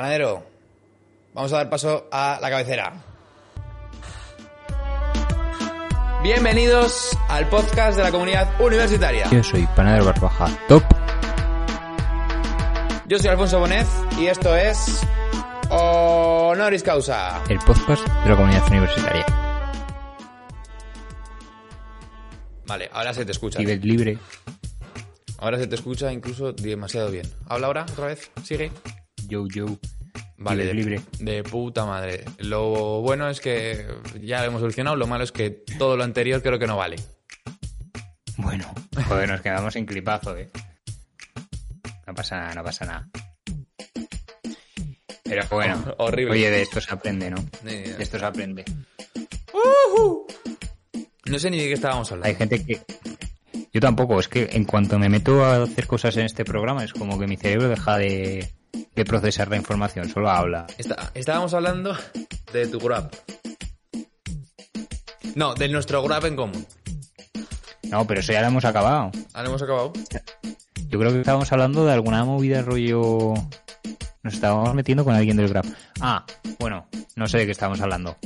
Panadero, vamos a dar paso a la cabecera. Bienvenidos al podcast de la comunidad universitaria. Yo soy Panadero Barbaja Top. Yo soy Alfonso Bonet y esto es Honoris Causa. El podcast de la comunidad universitaria. Vale, ahora se te escucha. Nivel libre. Ahora se te escucha incluso demasiado bien. Habla ahora otra vez, sigue. Yo, yo. Vale, de, Nivel libre. de puta madre. Lo bueno es que ya lo hemos solucionado, lo malo es que todo lo anterior creo que no vale. Bueno, joder, nos quedamos sin clipazo, eh. No pasa nada, no pasa nada. Pero bueno, Horrible. oye, de esto se aprende, ¿no? De esto se aprende. No sé ni de qué estábamos hablando. Hay gente que... Yo tampoco, es que en cuanto me meto a hacer cosas en este programa es como que mi cerebro deja de, de procesar la información, solo habla. Está- estábamos hablando de tu grab. No, de nuestro grab en común. No, pero eso ya lo hemos acabado. Ahora hemos acabado. Yo creo que estábamos hablando de alguna movida rollo... Nos estábamos metiendo con alguien del Grab. Ah, bueno, no sé de qué estábamos hablando.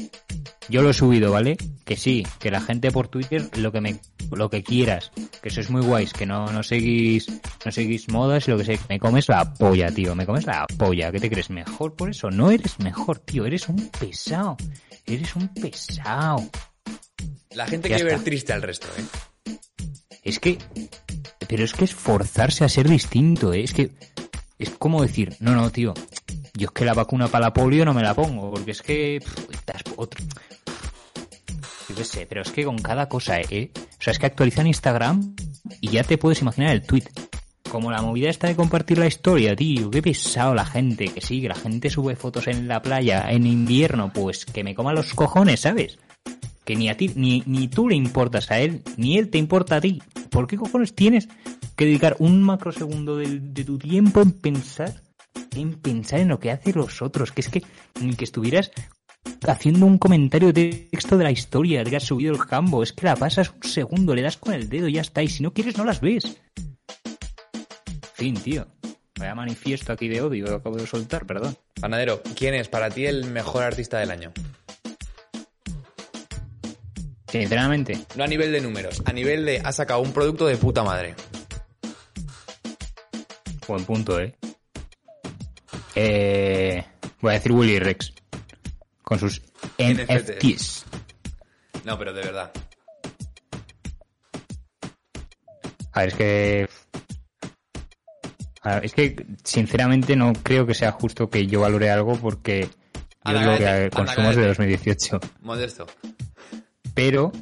Yo lo he subido, ¿vale? Que sí, que la gente por Twitter lo que me lo que quieras, que sois muy guays, que no, no seguís no seguís modas y lo que sé, me comes la polla, tío, me comes la polla, ¿qué te crees mejor por eso? No eres mejor, tío, eres un pesado. Eres un pesado. La gente Ya quiere ver triste al resto, ¿eh? Es que. Pero es que es forzarse a ser distinto, ¿eh? Es que. Es como decir, no, no, tío. Yo es que la vacuna para la polio no me la pongo, porque es que. estás otro. Yo qué sé, pero es que con cada cosa, ¿eh? O sea, es que actualizan Instagram y ya te puedes imaginar el tweet. Como la movida esta de compartir la historia, tío. Qué pesado la gente. Que sí, que la gente sube fotos en la playa en invierno. Pues que me coma los cojones, ¿sabes? Que ni a ti, ni, ni tú le importas a él, ni él te importa a ti. ¿Por qué cojones tienes que dedicar un macrosegundo de, de tu tiempo en pensar, en pensar en lo que hacen los otros? Que es que ni que estuvieras haciendo un comentario de texto de la historia que has subido el campo. Es que la pasas un segundo, le das con el dedo y ya está. Y si no quieres, no las ves. Fin, tío. Vaya manifiesto aquí de odio que acabo de soltar, perdón. Panadero, ¿quién es para ti el mejor artista del año? Sinceramente, No a nivel de números, a nivel de ha sacado un producto de puta madre. Buen punto, ¿eh? Eh, voy a decir Willy Rex. Con sus NFTs. No, pero de verdad. A ver, es que... A ver, es que, sinceramente, no creo que sea justo que yo valore algo porque yo Anda, lo que consumo es de cállate. 2018. Modesto. Pero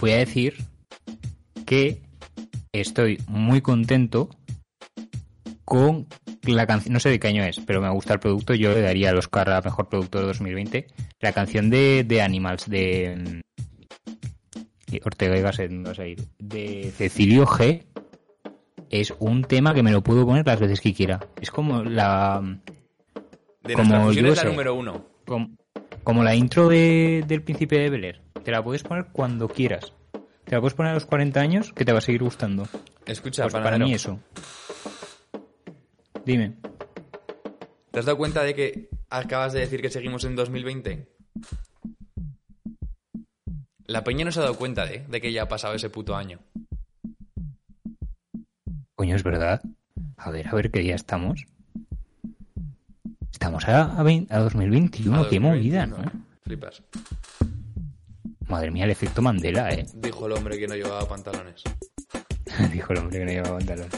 voy a decir que estoy muy contento con la canción, no sé de qué año es, pero me gusta el producto, yo le daría el Oscar a Mejor Productor de 2020, la canción de, de Animals, de mm, Ortega y Gasset, me vas a ir, de Cecilio G, es un tema que me lo puedo poner las veces que quiera. Es como la... De Como yo es la sé. número uno. Como, como la intro de, del Príncipe de Bel Air. Te la puedes poner cuando quieras. Te la puedes poner a los 40 años que te va a seguir gustando. Escucha, Pues para mí eso. Dime. ¿te has dado cuenta de que acabas de decir que seguimos en 2020? La peña no se ha dado cuenta de, de que ya ha pasado ese puto año. Coño, es verdad. A ver, a ver qué día estamos. Estamos a, a, vein- a 2021. A qué movida, ¿no? 2021. Flipas. Madre mía, el efecto Mandela, ¿eh? Dijo el hombre que no llevaba pantalones. Dijo el hombre que no llevaba pantalón.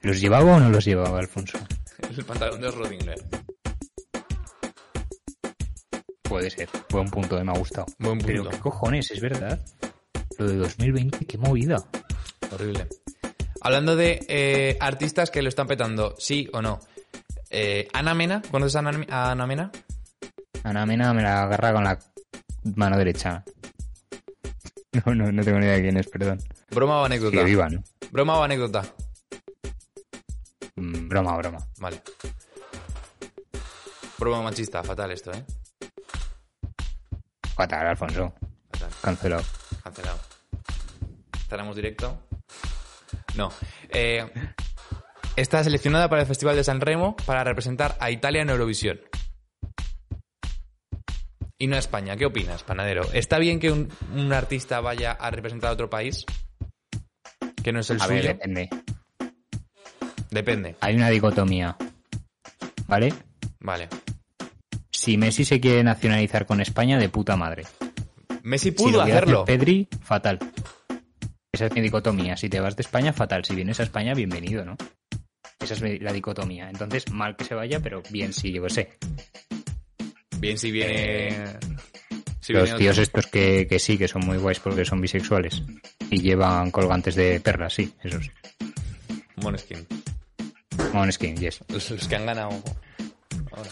¿Los llevaba o no los llevaba, Alfonso? El pantalón de Rodinger. Puede ser. Buen punto, eh, me ha gustado. Buen Pero punto. qué cojones, es verdad. Lo de 2020, qué movida. Horrible. Hablando de eh, artistas que lo están petando, sí o no. Eh, Ana Mena, ¿conoces a Ana, a Ana Mena? Ana Mena me la agarra con la mano derecha. No, no, no tengo ni idea de quién es, perdón. ¿Broma o anécdota? Sigue viva, ¿no? ¿Broma o anécdota? Mm, broma, broma. Vale. Broma machista, fatal esto, ¿eh? Fatal, Alfonso. Fatal. Cancelado. Cancelado. ¿Estaremos directo? No. Eh, está seleccionada para el Festival de San Remo para representar a Italia en Eurovisión. Y no a España. ¿Qué opinas, panadero? ¿Está bien que un, un artista vaya a representar a otro país? Que no es el A ver, depende. Depende. Hay una dicotomía. ¿Vale? Vale. Si Messi se quiere nacionalizar con España, de puta madre. Messi Si pudo lo hacer hacerlo. Pedri, fatal. Esa es mi dicotomía. Si te vas de España, fatal. Si vienes a España, bienvenido, ¿no? Esa es mi- la dicotomía. Entonces, mal que se vaya, pero bien sí, yo sé. Bien, si viene. Si Los viene tíos otro. estos que, que sí, que son muy guays porque son bisexuales. Y llevan colgantes de perlas, sí, esos. Måneskin. Måneskin, yes. Los, los que han ganado. ahora.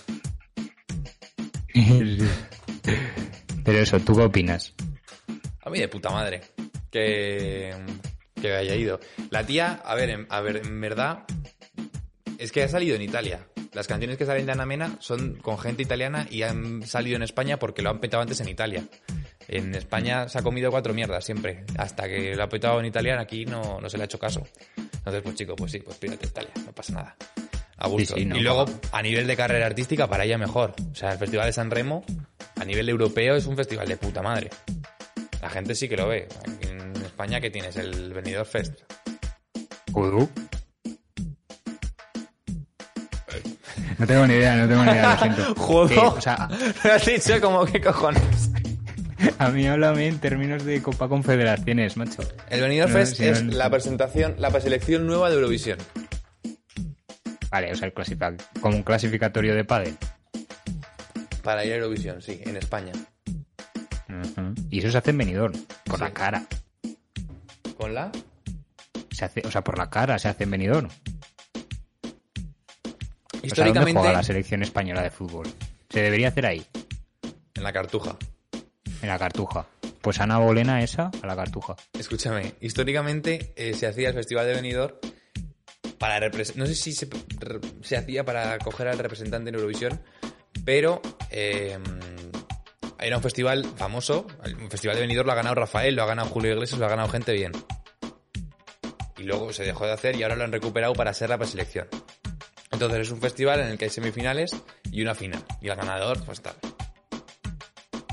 Pero eso, ¿tú qué opinas? A mí de puta madre. Que, que haya ido. La tía, a ver, en, a ver, en verdad, es que ha salido en Italia. Las canciones que salen de Ana Mena son con gente italiana y han salido en España porque lo han petado antes en Italia. En España se ha comido cuatro mierdas siempre. Hasta que lo ha petado en Italia, aquí no, no se le ha hecho caso. Entonces, pues chico, pues sí, pues pírate a Italia, no pasa nada. A gusto. Sí, sí, no, y luego, a nivel de carrera artística, para ella mejor. O sea, el Festival de San Remo, a nivel europeo, es un festival de puta madre. La gente sí que lo ve. Aquí en España, ¿qué tienes? El Benidorm Fest. No tengo ni idea, no tengo ni idea, lo siento. Joder. Eh, o sea, Me has dicho como qué cojones. a mí háblame en términos de Copa Confederaciones, macho. El Benidorm No, Fest es no, no. la presentación, la preselección nueva de Eurovisión. Vale, o sea, el clasifica- como un clasificatorio de pádel. Para ir a Eurovisión, sí, en España. Y eso se hace en Benidorm, Sí. la cara. ¿Con la? Se hace, o sea, por la cara se hace en Benidorm. O sea, ¿dónde Históricamente, juega la selección española de fútbol? Se debería hacer ahí, en la Cartuja. en la Cartuja. Pues Ana Bolena esa, a la Cartuja. Escúchame, históricamente eh, se hacía el Festival de Benidorm para no sé si se, hacía para coger al representante en Eurovisión, pero eh, era un festival famoso, un festival de Benidorm lo ha ganado Rafael, lo ha ganado Julio Iglesias, lo ha ganado gente bien. Y luego se dejó de hacer y ahora lo han recuperado para ser la preselección. Entonces es un festival en el que hay semifinales y una final. Y el ganador, pues tal.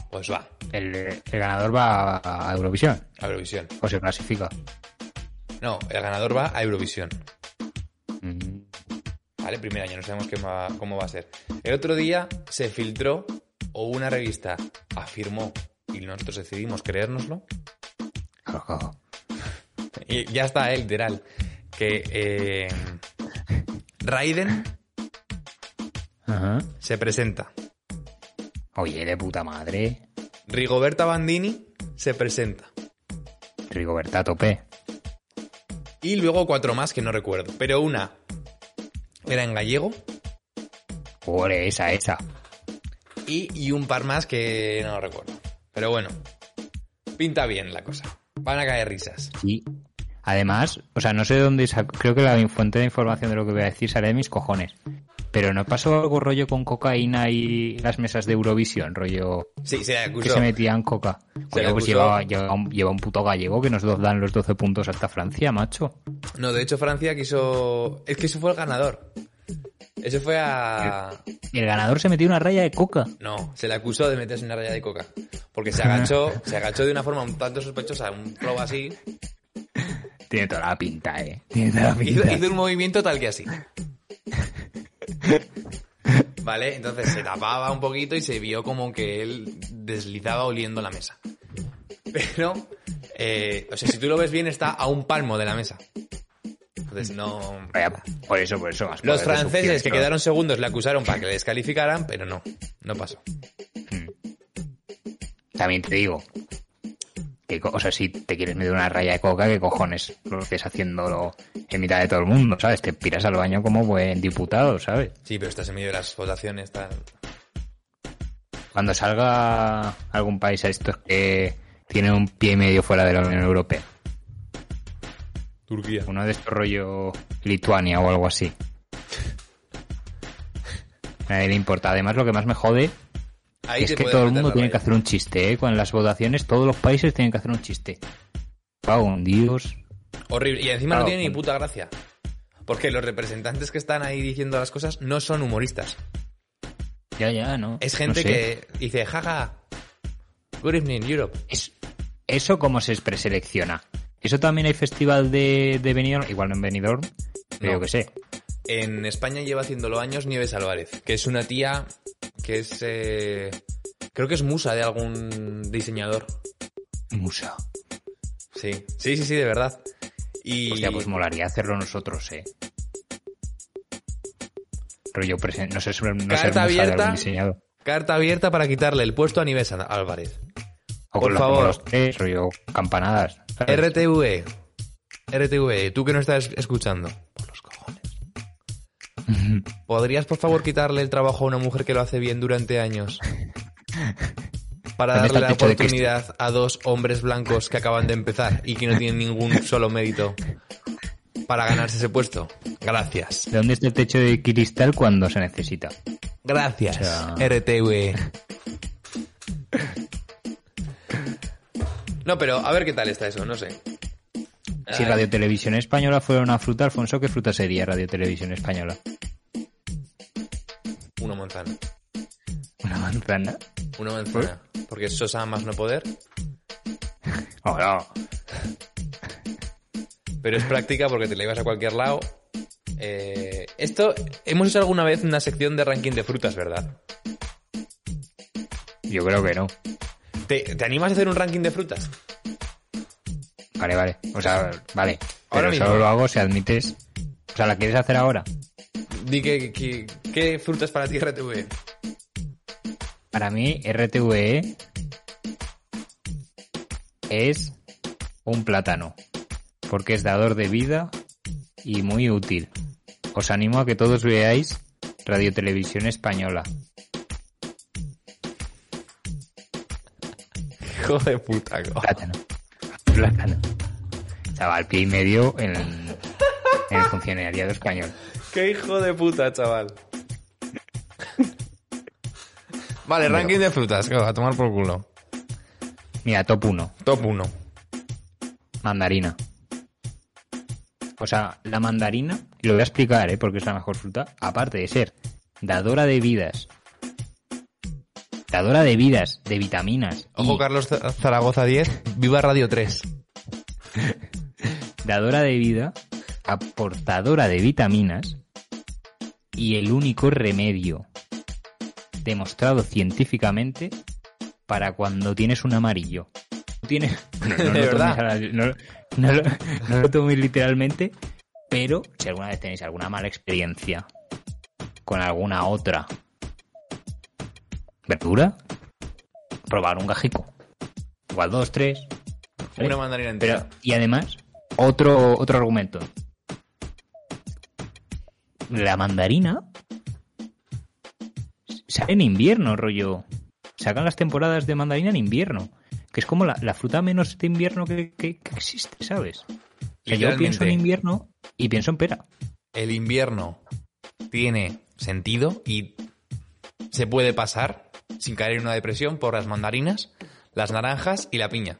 Pues va, El, el ganador va a, Eurovisión, a Eurovisión. o se clasifica. No, el ganador va a Eurovisión. Mm. ¿Vale? Primer año, no sabemos qué va- cómo va a ser. El otro día se filtró, o una revista afirmó, y nosotros decidimos creérnoslo, y ya está, eh, literal, que eh, Raiden Ajá. se presenta. Oye, de puta madre. Rigoberta Bandini se presenta. Rigoberta a tope. Y luego cuatro más que no recuerdo. Pero una era en gallego Ole, esa, esa. y, y un par más que no recuerdo. Pero bueno, pinta bien la cosa. Van a caer risas. Sí. Además, o sea, no sé dónde sac- creo que la fuente de información de lo que voy a decir sale de mis cojones. Pero no pasó algo rollo con cocaína y las mesas de Eurovisión, rollo Sí, se le que acusó. se metían coca. Se pues acusó. lleva, lleva un, lleva un puto gallego que nos dan los 12 puntos hasta Francia, macho. No, de hecho Francia quiso... Es que eso fue el ganador. Ese fue a... El ganador se metió una raya de coca. No, se le acusó de meterse en una raya de coca. Porque se agachó, se agachó de una forma un tanto sospechosa, un flow así. Tiene toda la pinta, eh. Tiene toda la Hizo, pinta. hizo un movimiento tal que así. Vale, entonces se tapaba un poquito y se vio como que él deslizaba oliendo la mesa. Pero, eh, o sea, si tú lo ves bien, está a un palmo de la mesa. Entonces no... Vaya, Por eso, por eso. más Los franceses que quedaron segundos le acusaron para que le descalificaran, pero no, no pasó. También te digo. Que, o sea, si te quieres meter una raya de coca, ¿qué cojones? Lo estés haciéndolo en mitad de todo el mundo, ¿sabes? Te piras al baño como buen diputado, ¿sabes? Sí, pero estás en medio de las votaciones, tal. Cuando salga algún país a estos que tiene un pie y medio fuera de la Unión Europea. Turquía. Uno de estos rollo Lituania o algo así. A nadie le importa. Además, lo que más me jode Ahí es que todo el mundo tiene que hacer un chiste, ¿eh? Con las votaciones, todos los países tienen que hacer un chiste. Pago un Dios. Horrible. Y encima no tiene ni puta gracia. Porque los representantes que están ahí diciendo las cosas no son humoristas. Ya, ya, ¿no? Es gente No sé. que dice, jaja, good evening, Europe. Es- ¿Eso cómo se preselecciona? ¿Eso también hay festival de, de Benidorm? Igual no en Benidorm, pero No. yo que sé. En España lleva haciéndolo años Nieves Álvarez, que es una tía que es... eh, creo que es musa de algún diseñador. Musa. Sí, sí, sí, sí, de verdad. Y... Hostia, pues molaría hacerlo nosotros, eh. Rollo presen- no sé, no Carta musa de abierta. algún diseñador. Carta abierta para quitarle el puesto a Nieves Álvarez. O Por favor. hacemos los tres, rollo campanadas. ¿sabes? RTV. RTV, tú que no estás escuchando. ¿Podrías, por favor, quitarle el trabajo a una mujer que lo hace bien durante años? Para ¿Dónde está darle la oportunidad a dos hombres blancos que acaban de empezar y que no tienen ningún solo mérito para ganarse ese puesto. Gracias. ¿De dónde está el techo de cristal cuando se necesita? Gracias, O sea-. No, pero a ver qué tal está eso, no sé. Si. Radio Televisión Española fuera una fruta, Alfonso, ¿qué fruta sería Radio Televisión Española? Una manzana. ¿Una manzana? Una manzana. Porque es sosa más no poder. Oh, no. Pero es práctica porque te la llevas a cualquier lado. Eh, esto, hemos hecho alguna vez una sección de ranking de frutas, ¿verdad? Yo creo que no. ¿Te, te animas a hacer un ranking de frutas? Vale, vale. O sea, vale. Ahora Pero mismo. solo lo hago si admites. O sea, ¿la quieres hacer ahora? Di que, que- ¿Qué frutas para ti RTV? Para mí, RTVE es un plátano. Porque es dador de vida y muy útil. Os animo a que todos veáis Radio Televisión Española. Hijo de puta. co- Plátano. Plátano. Chaval, pie y medio en, en el funcionariado español. Qué hijo de puta, chaval. Vale, ranking de frutas. que va, A tomar por culo. Mira, top 1. Top 1. Mandarina. O sea, la mandarina, y lo voy a explicar, ¿eh? porque es la mejor fruta, aparte de ser dadora de vidas, dadora de vidas, de vitaminas, Ojo, y Carlos Zaragoza 10. Viva Radio 3. Dadora de vida, aportadora de vitaminas, y el único remedio demostrado científicamente para cuando tienes un amarillo. Tienes, no, lo toméis no- no lo- no lo toméis literalmente, pero si alguna vez tenéis alguna mala experiencia con alguna otra verdura, probar un gajico. Igual dos, tres. Una mandarina entera. Pero, y además, otro, otro argumento. La mandarina sale en invierno, rollo. Sacan las temporadas de mandarina en invierno. Que es como la, la fruta menos de invierno que, que- que existe, ¿sabes? O sea, yo pienso en invierno y pienso en pera. el invierno tiene sentido y se puede pasar sin caer en una depresión por las mandarinas, las naranjas y la piña.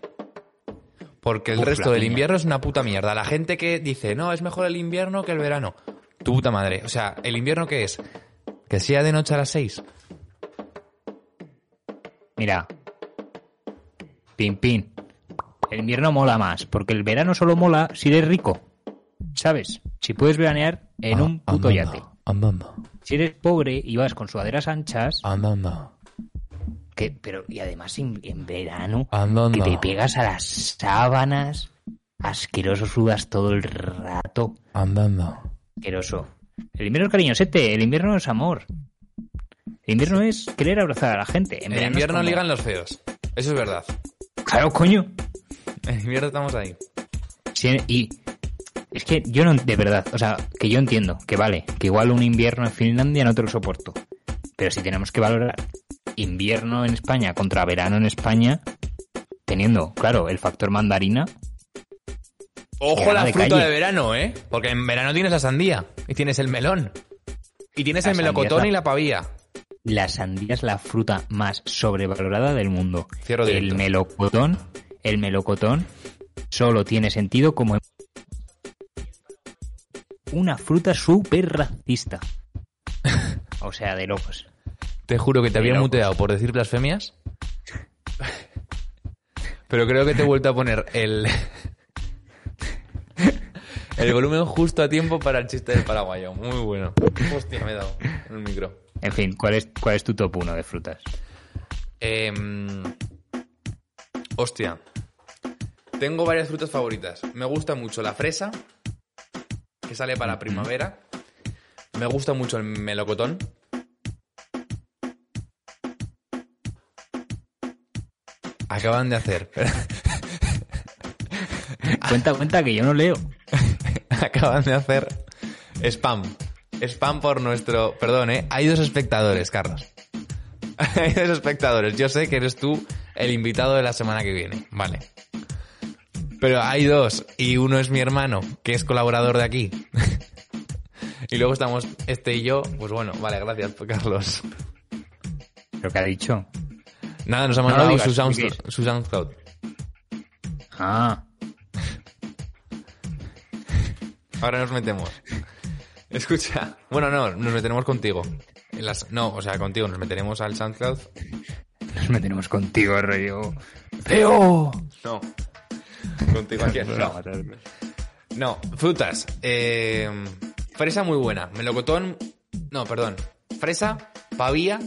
Porque el Uf, resto del invierno es una puta mierda. La gente que dice, no, es mejor el invierno que el verano. Tu puta madre. O sea, ¿el invierno qué es? Que sea de noche a las 6. Mira. Pin, pin. El invierno mola más, porque el verano solo mola si eres rico. ¿Sabes? Si puedes veranear en un puto yate. Andando, Si eres pobre y vas con sudaderas anchas, andando, que, pero y además en, en verano, andando. que te pegas a las sábanas, asqueroso sudas todo el rato, Andando. asqueroso. El invierno es cariñosete, el invierno es amor. El invierno es querer abrazar a la gente. En es invierno como- ligan los feos. Eso es verdad. Claro, coño. En invierno estamos ahí. Sí, y es que yo no, de verdad, o sea, que yo entiendo que vale, que igual un invierno en Finlandia no te lo soporto. Pero si tenemos que valorar invierno en España contra verano en España, teniendo, claro, el factor mandarina, Ojo Llegada la de fruta calle. de verano, ¿eh? Porque en verano tienes la sandía y tienes el melón. Y tienes La el melocotón la- y la pavía. la sandía es la fruta más sobrevalorada del mundo. Cierro el melocotón, el melocotón solo tiene sentido como una fruta súper racista. O sea, de locos. Te juro que te había muteado por decir blasfemias. Pero creo que te he vuelto a poner el. El volumen justo a tiempo para el chiste del paraguayo. Muy bueno. Hostia, me he dado en el micro. En fin, ¿cuál es, cuál es tu top 1 de frutas? Em, hostia. Tengo varias frutas favoritas. Me gusta mucho la fresa, que sale para primavera. Me gusta mucho el melocotón. Acaban de hacer. Cuenta, cuenta que yo no leo. Acaban de hacer spam. Spam por nuestro. Perdón, ¿eh? Hay dos espectadores, Carlos. Hay dos espectadores. Yo sé que eres tú el invitado de la semana que viene. Vale. Pero hay dos. Y uno es mi hermano, que es colaborador de aquí. y luego estamos este y yo. Pues bueno, vale, gracias, Carlos. ¿Lo que ha dicho? Nada, nos ha No mandado digas, su, SoundCloud. Ah, Ahora nos metemos. Escucha. Bueno, no, nos meteremos contigo. En las- no, o sea, contigo. Nos meteremos al SoundCloud. nos metemos contigo, rollo. ¡Feo! No. Contigo aquí. No. No, frutas. Eh, fresa muy buena. Melocotón. No, perdón. Fresa, pavía,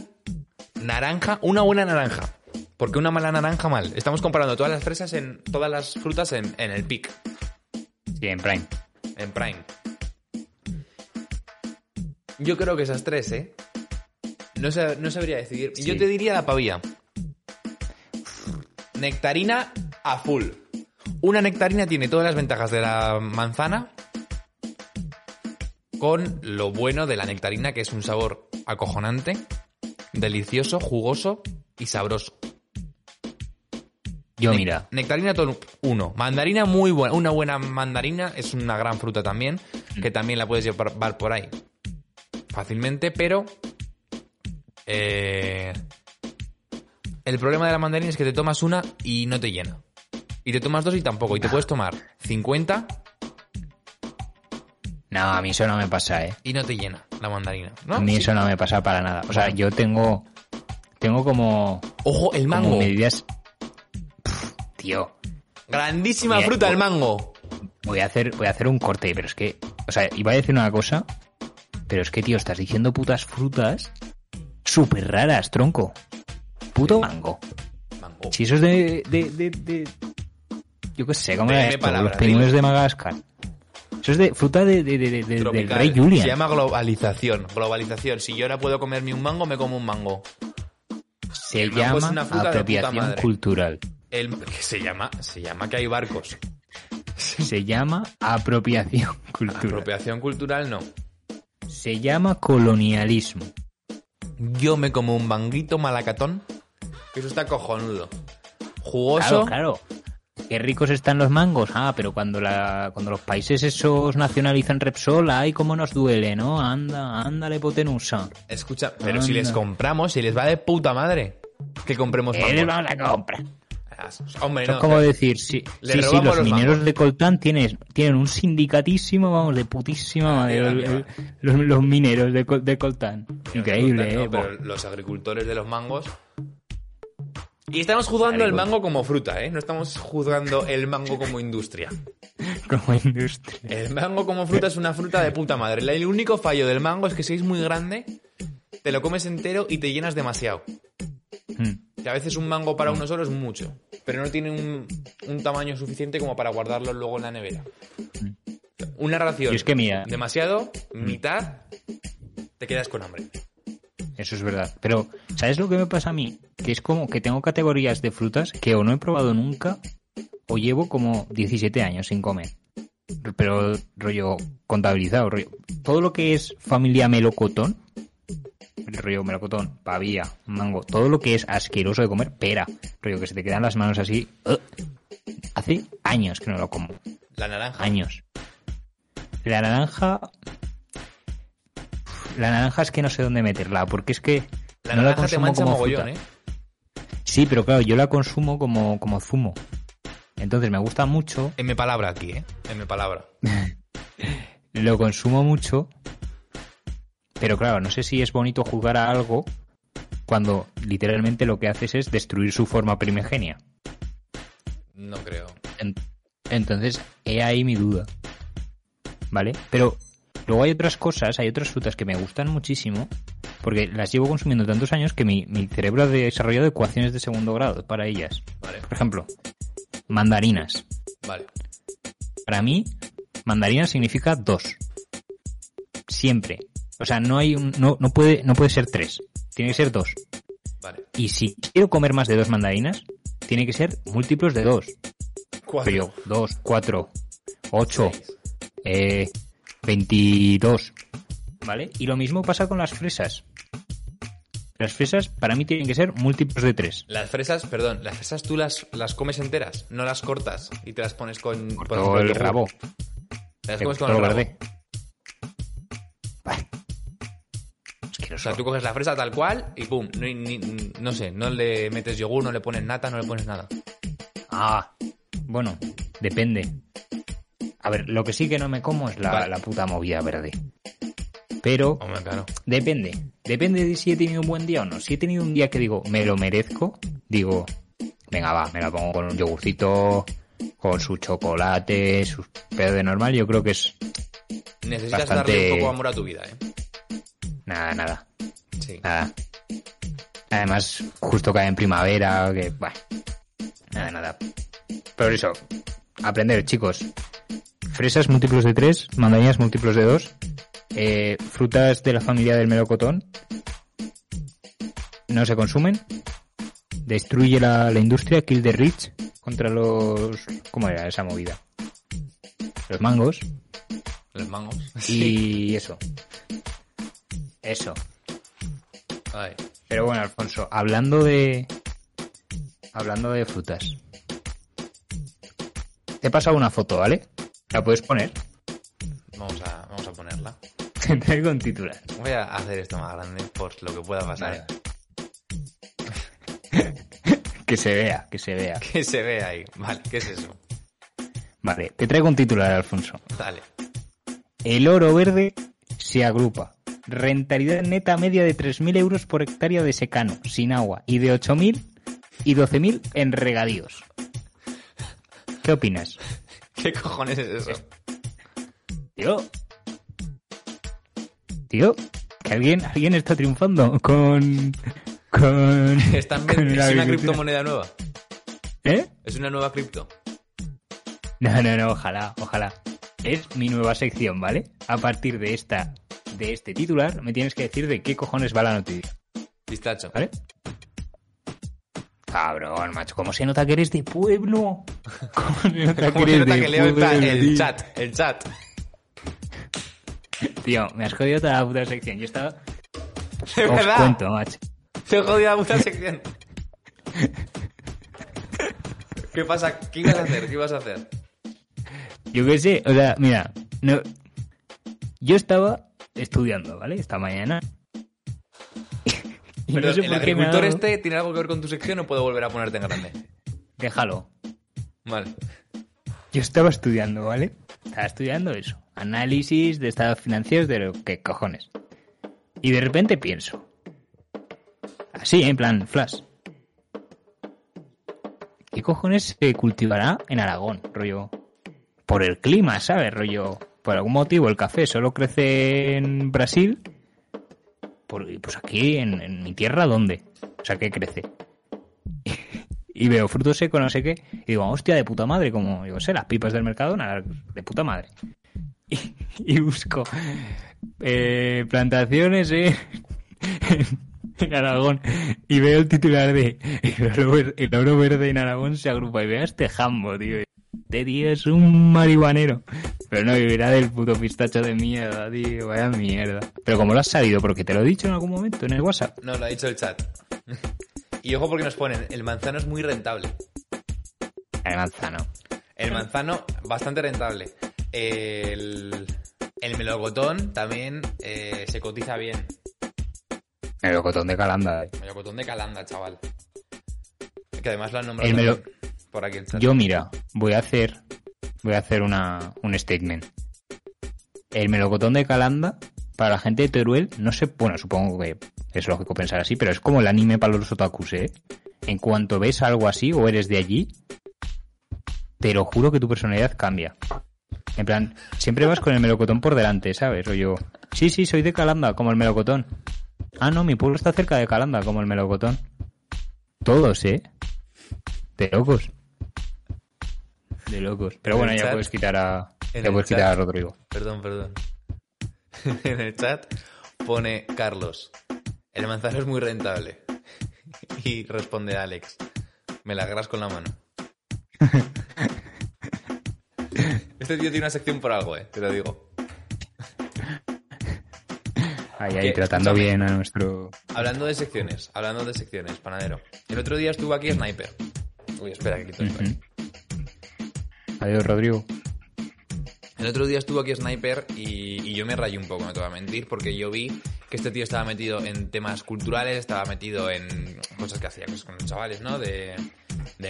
naranja. Una buena naranja. Porque una mala naranja mal. Estamos comparando todas las fresas en. todas las frutas en, en el pic. Sí, en Prime. En Prime. Yo creo que esas tres, ¿eh? No, sab- no sabría decidir. Sí. Yo te diría la pavía. Nectarina a full. Una nectarina tiene todas las ventajas de la manzana con lo bueno de la nectarina, que es un sabor acojonante, delicioso, jugoso y sabroso. Yo, Ne- mira, Nectarina todo uno. Mandarina muy buena. Una buena mandarina es una gran fruta también, que también la puedes llevar por ahí fácilmente, pero eh, el problema de la mandarina es que te tomas una y no te llena. Y te tomas dos y tampoco. Y te puedes tomar 50 no, a mí eso no me pasa, ¿eh? y no te llena la mandarina. ¿no? A mí Sí. eso no me pasa para nada. O sea, yo tengo. Tengo como. Ojo, el como mango. medidas. Pff, tío, Grandísima fruta el mango. voy a hacer, voy a hacer un corte, pero es que. O sea, iba a decir una cosa. Pero es que, tío, estás diciendo putas frutas. Súper raras, tronco. Puto mango. Mango. Si eso es de. de, de, de- yo qué sé, ¿cómo Dime era esto? palabra, Los pingüinos de Madagascar. Eso es de fruta de, de- de- de- del rey Julian. Se llama globalización. Globalización. Si yo ahora puedo comerme un mango, me como un mango. Se el mango es llama una fruta apropiación cultural. El que se llama, se llama que hay barcos. Se llama apropiación cultural. Apropiación cultural no. Se llama colonialismo. Yo me como un manguito malacatón. Eso está cojonudo. Jugoso. Claro, claro. Qué ricos están los mangos. Ah, pero cuando la, cuando los países esos nacionalizan Repsol, ay, cómo nos duele, ¿no? Anda, ándale, potenusa. Escucha, pero si les compramos, si les va de puta madre. Que compremos Eh, mangos. vamos a comprar. Hombre, Eso no. es como decir, sí, sí, sí, los los mineros mangos. de Coltán tienen, tienen un sindicatísimo, vamos, de putísima madre. los, los mineros de, de Coltán. Increíble, eh. pero los agricultores de los mangos. Y estamos juzgando el mango como fruta, ¿eh? No estamos juzgando el mango como industria. Como industria. El mango como fruta es una fruta de puta madre. El único fallo del mango es que si es muy grande, te lo comes entero y te llenas demasiado. Mm. Que a veces un mango para uno solo es mucho, pero no tiene un, un tamaño suficiente como para guardarlo luego en la nevera. Una ración Y es que mira- demasiado, mitad, te quedas con hambre. Eso es verdad. Pero, ¿sabes lo que me pasa a mí? Que es como que tengo categorías de frutas que o no he probado nunca o llevo como 17 años sin comer. Pero rollo contabilizado, rollo. Todo lo que es familia melocotón, el rollo melocotón, pavía, mango, todo lo que es asqueroso de comer, pera, rollo que se te quedan las manos así. Hace años que no lo como. La naranja. Años. La naranja. La naranja es que no sé dónde meterla, porque es que. La no naranja te consumo mancha como mogollón, fruta. ¿eh? Sí, pero claro, yo la consumo como, como zumo. Entonces me gusta mucho. En mi palabra aquí, ¿eh? En mi palabra. lo consumo mucho, pero claro, no sé si es bonito jugar a algo cuando literalmente lo que haces es destruir su forma primigenia. No creo. En- entonces, he ahí mi duda. ¿Vale? Pero luego hay otras cosas, hay otras frutas que me gustan muchísimo, porque las llevo consumiendo tantos años que mi, mi cerebro ha desarrollado ecuaciones de segundo grado para ellas. Vale, Por ejemplo, mandarinas. vale. Para mí, mandarina significa dos. Siempre. O sea, no hay un, no, no puede, no puede ser tres. Tiene que ser dos. Vale. Y si quiero comer más de dos mandarinas, tiene que ser múltiplos de dos. Cuatro. Pero yo, dos, cuatro, ocho, Seis. eh, 22. ¿Vale? Y lo mismo pasa con las fresas. Las fresas para mí tienen que ser múltiplos de tres. Las fresas, perdón, las fresas tú las, las comes enteras, no las cortas y te las pones con... Todo ejemplo, el yogur. rabo. Te las comes con el rabo. O sea, tú coges la fresa tal cual y pum, no, ni- no sé, no le metes yogur, no le pones nata, no le pones nada. Ah, bueno, depende. A ver, lo que sí que no me como es la, Vale. la puta movida verde. Pero Hombre, claro. depende. Depende de si he tenido un buen día o no. Si he tenido un día que digo, me lo merezco, digo, venga, va, me la pongo con un yogurcito, con su chocolate, su pedo de normal. Yo creo que es Necesitas Bastante- darle un poco de amor a tu vida, ¿eh? nada, nada, Sí. nada. Además, justo cae en primavera, que, bueno, nada, nada. Pero eso, aprender, chicos. Fresas múltiplos de 3, mandarinas múltiplos de 2, eh, frutas de la familia del melocotón no se consumen. Destruye la, la industria, kill the rich contra los... ¿Cómo era esa movida? Los mangos. Los mangos. Y eso. Eso. Ay. Pero bueno, Alfonso, hablando de. Hablando de frutas. Te he pasado una foto, ¿vale? La puedes poner. Vamos a, vamos a ponerla. Te traigo un titular. Voy a hacer esto más grande por lo que pueda pasar. Vale. Que se vea, que se vea. Que se ve ahí. Vale, ¿qué es eso? Vale, te traigo un titular, Alfonso. Dale. El oro verde se agrupa. Rentabilidad neta media de 3.000 euros por hectárea de secano, sin agua, y de 8.000 y 12.000 en regadíos. ¿Qué opinas? ¿Qué cojones es eso? Tío. Tío, que alguien, alguien está triunfando con. con. Están es una criptomoneda nueva. ¿Eh? Es una nueva cripto. No, no, no, ojalá, ojalá. Es mi nueva sección, ¿vale? A partir de esta, de este titular, me tienes que decir de qué cojones va la noticia, Pistacho. ¿vale? Cabrón, macho, ¿cómo se nota que eres de pueblo? ¿Cómo se nota ¿Cómo que se nota de que leo el, pueblo, chat? El chat. Tío, me has jodido toda la puta sección. Yo estaba. De Os verdad. cuento, macho. Te he jodido la puta sección. ¿Qué pasa? ¿Qué ibas a hacer? ¿Qué ibas a hacer? Yo qué sé, o sea, mira, no, yo estaba estudiando, ¿vale? Esta mañana. Y Pero no sé el agricultor dado- este tiene algo que ver con tu sección o puedo volver a ponerte en grande. Déjalo. Vale. Yo estaba estudiando, ¿vale? Estaba estudiando eso. Análisis de estados financieros de lo que cojones. Y de repente pienso. Así, en plan, flash. ¿Qué cojones se cultivará en Aragón? Rollo. Por el clima, ¿sabes? Rollo. Por algún motivo el café solo crece en Brasil. Pues aquí, en, mi tierra, ¿dónde? O sea, ¿qué crece? y veo fruto seco, no sé qué, y digo, hostia, de puta madre, como, yo sé, las pipas del mercado, nada, de puta madre. Y, busco eh, plantaciones eh, en Aragón y veo el titular de el oro, verde en Aragón se agrupa y veo a este jambo, tío. Este tío es un marihuanero. Pero no vivirá del puto pistacho de mierda, tío. Vaya mierda. Pero como lo has sabido, porque te lo he dicho en algún momento en el WhatsApp. No, lo ha dicho el chat. Y ojo porque nos ponen, el manzano es muy rentable. El manzano. El manzano, bastante rentable. El, el melocotón también eh, se cotiza bien. El locotón de Calanda. eh. Melocotón de Calanda, chaval. Que además lo han nombrado El melo- también Yo, mira, voy a hacer, voy a hacer una, un statement. el melocotón de Calanda, para la gente de Teruel, no sé, bueno, supongo que es lógico pensar así, pero es como el anime para los otakus, ¿eh? En cuanto ves algo así o eres de allí, te lo juro que tu personalidad cambia. En plan, siempre vas con el melocotón por delante, ¿sabes? O yo, sí, sí, soy de Calanda, como el melocotón. Ah, no, mi pueblo está cerca de Calanda, como el melocotón. Todos, ¿eh? De locos. De locos. Pero En bueno, ya chat- puedes quitar a, ya puedes quitar a Rodrigo. Perdón, perdón. en el chat pone Carlos. El manzano es muy rentable. y responde Alex. Me la agarras con la mano. este tío tiene una sección por algo, eh, te lo digo. Ahí, ahí, tratando escúchame. bien a nuestro... Hablando de secciones, hablando de secciones, panadero. El otro día estuvo aquí Sniper. Uy, espera, que quito esto. Ujú. Adiós, Rodrigo. El otro día estuvo aquí Sniper y, yo me rayé un poco, no te voy a mentir, porque yo vi que este tío estaba metido en temas culturales, estaba metido en cosas que hacía cosas con los chavales, ¿no? De,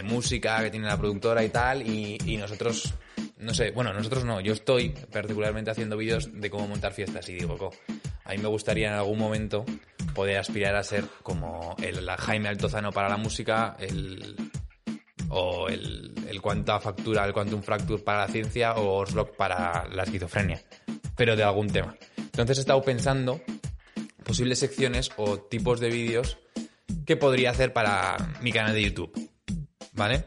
música que tiene la productora y tal, y, y nosotros, no sé, bueno, nosotros no, yo estoy particularmente haciendo vídeos de cómo montar fiestas y digo, co, a mí me gustaría en algún momento poder aspirar a ser como el Jaime Altozano para la música, el, o el, el Quanta Factura, el Quantum Fracture para la ciencia o Oslock para la esquizofrenia, pero de algún tema. Entonces he estado pensando posibles secciones o tipos de vídeos que podría hacer para mi canal de YouTube, ¿vale?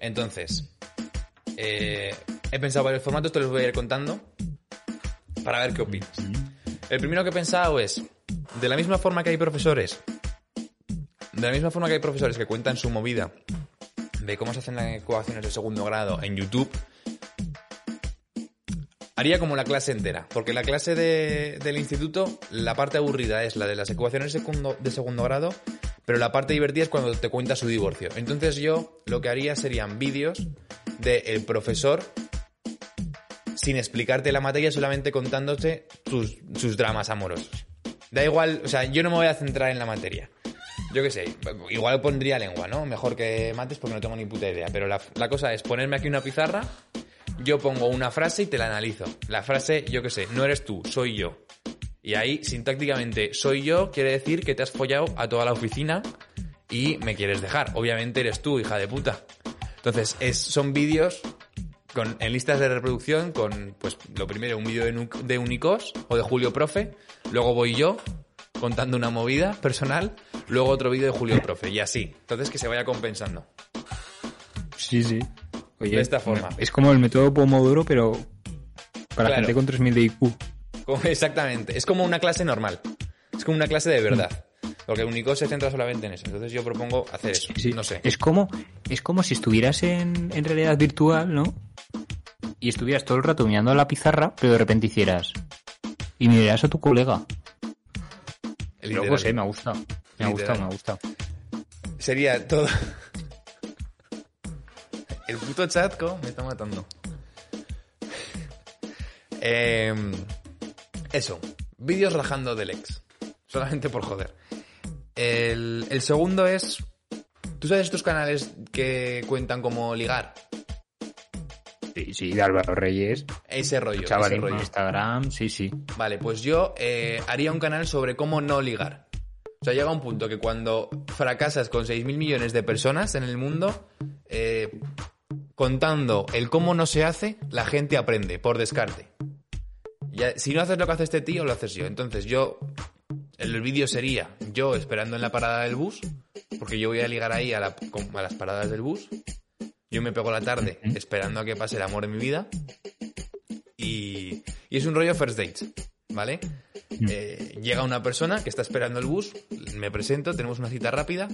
Entonces, eh, he pensado varios formatos, te los voy a ir contando para ver qué opinas. El primero que he pensado es, de la misma forma que hay profesores, de la misma forma que hay profesores que cuentan su movida de cómo se hacen las ecuaciones de segundo grado en YouTube, haría como la clase entera, porque la clase de- del instituto, la parte aburrida es la de las ecuaciones de segundo grado, pero la parte divertida es cuando te cuenta su divorcio. Entonces yo lo que haría serían vídeos del profesor sin explicarte la materia, solamente contándote sus, sus dramas amorosos. Da igual, o sea, yo no me voy a centrar en la materia. Yo qué sé, igual pondría lengua, ¿no? Mejor que mates porque no tengo ni puta idea. Pero la, cosa es ponerme aquí una pizarra, yo pongo una frase y te la analizo. La frase, yo qué sé, no eres tú, soy yo. Y ahí, sintácticamente, soy yo quiere decir que te has follado a toda la oficina y me quieres dejar. Obviamente eres tú, hija de puta. Entonces, es, son vídeos con, en listas de reproducción con, pues, lo primero, un vídeo de, de Unicos o de Julio Profe. Luego voy yo contando una movida personal. Luego otro vídeo de Julio Profe. Y así. Entonces, que se vaya compensando. Sí, sí. Oye, De esta forma. Es como el método Pomodoro, pero para Claro. gente con 3000 de IQ. Exactamente. Es como una clase normal. Es como una clase de verdad. Porque Unicos se centra solamente en eso. Entonces yo propongo hacer eso. Sí, No sé. Es como, es como si estuvieras en, en realidad virtual, ¿no? Y estuvieras todo el rato mirando a la pizarra, pero de repente hicieras. Y miraras a tu colega. Luego sé, me ha gustado. Me ha gustado, me ha gustado. Sería todo. El puto chatco me está matando. Em, eso. Vídeos rajando del ex. Solamente por joder. El, el segundo es. ¿Tú sabes estos canales que cuentan como ligar? Sí, sí, de Álvaro Reyes. Ese rollo. Chaval ese rollo. Instagram, sí, sí. Vale, pues yo eh, haría un canal sobre cómo no ligar. O sea, llega un punto que cuando fracasas con 6.000 millones de personas en el mundo, eh, contando el cómo no se hace, la gente aprende, por descarte. Si no haces lo que hace este tío, lo haces yo. Entonces yo, el vídeo sería yo esperando en la parada del bus, porque yo voy a ligar ahí a, a las paradas del bus. Yo me pego la tarde esperando a que pase el amor de mi vida. Y, y es un rollo first date, ¿vale? Eh, llega una persona que está esperando el bus, me presento, tenemos una cita rápida.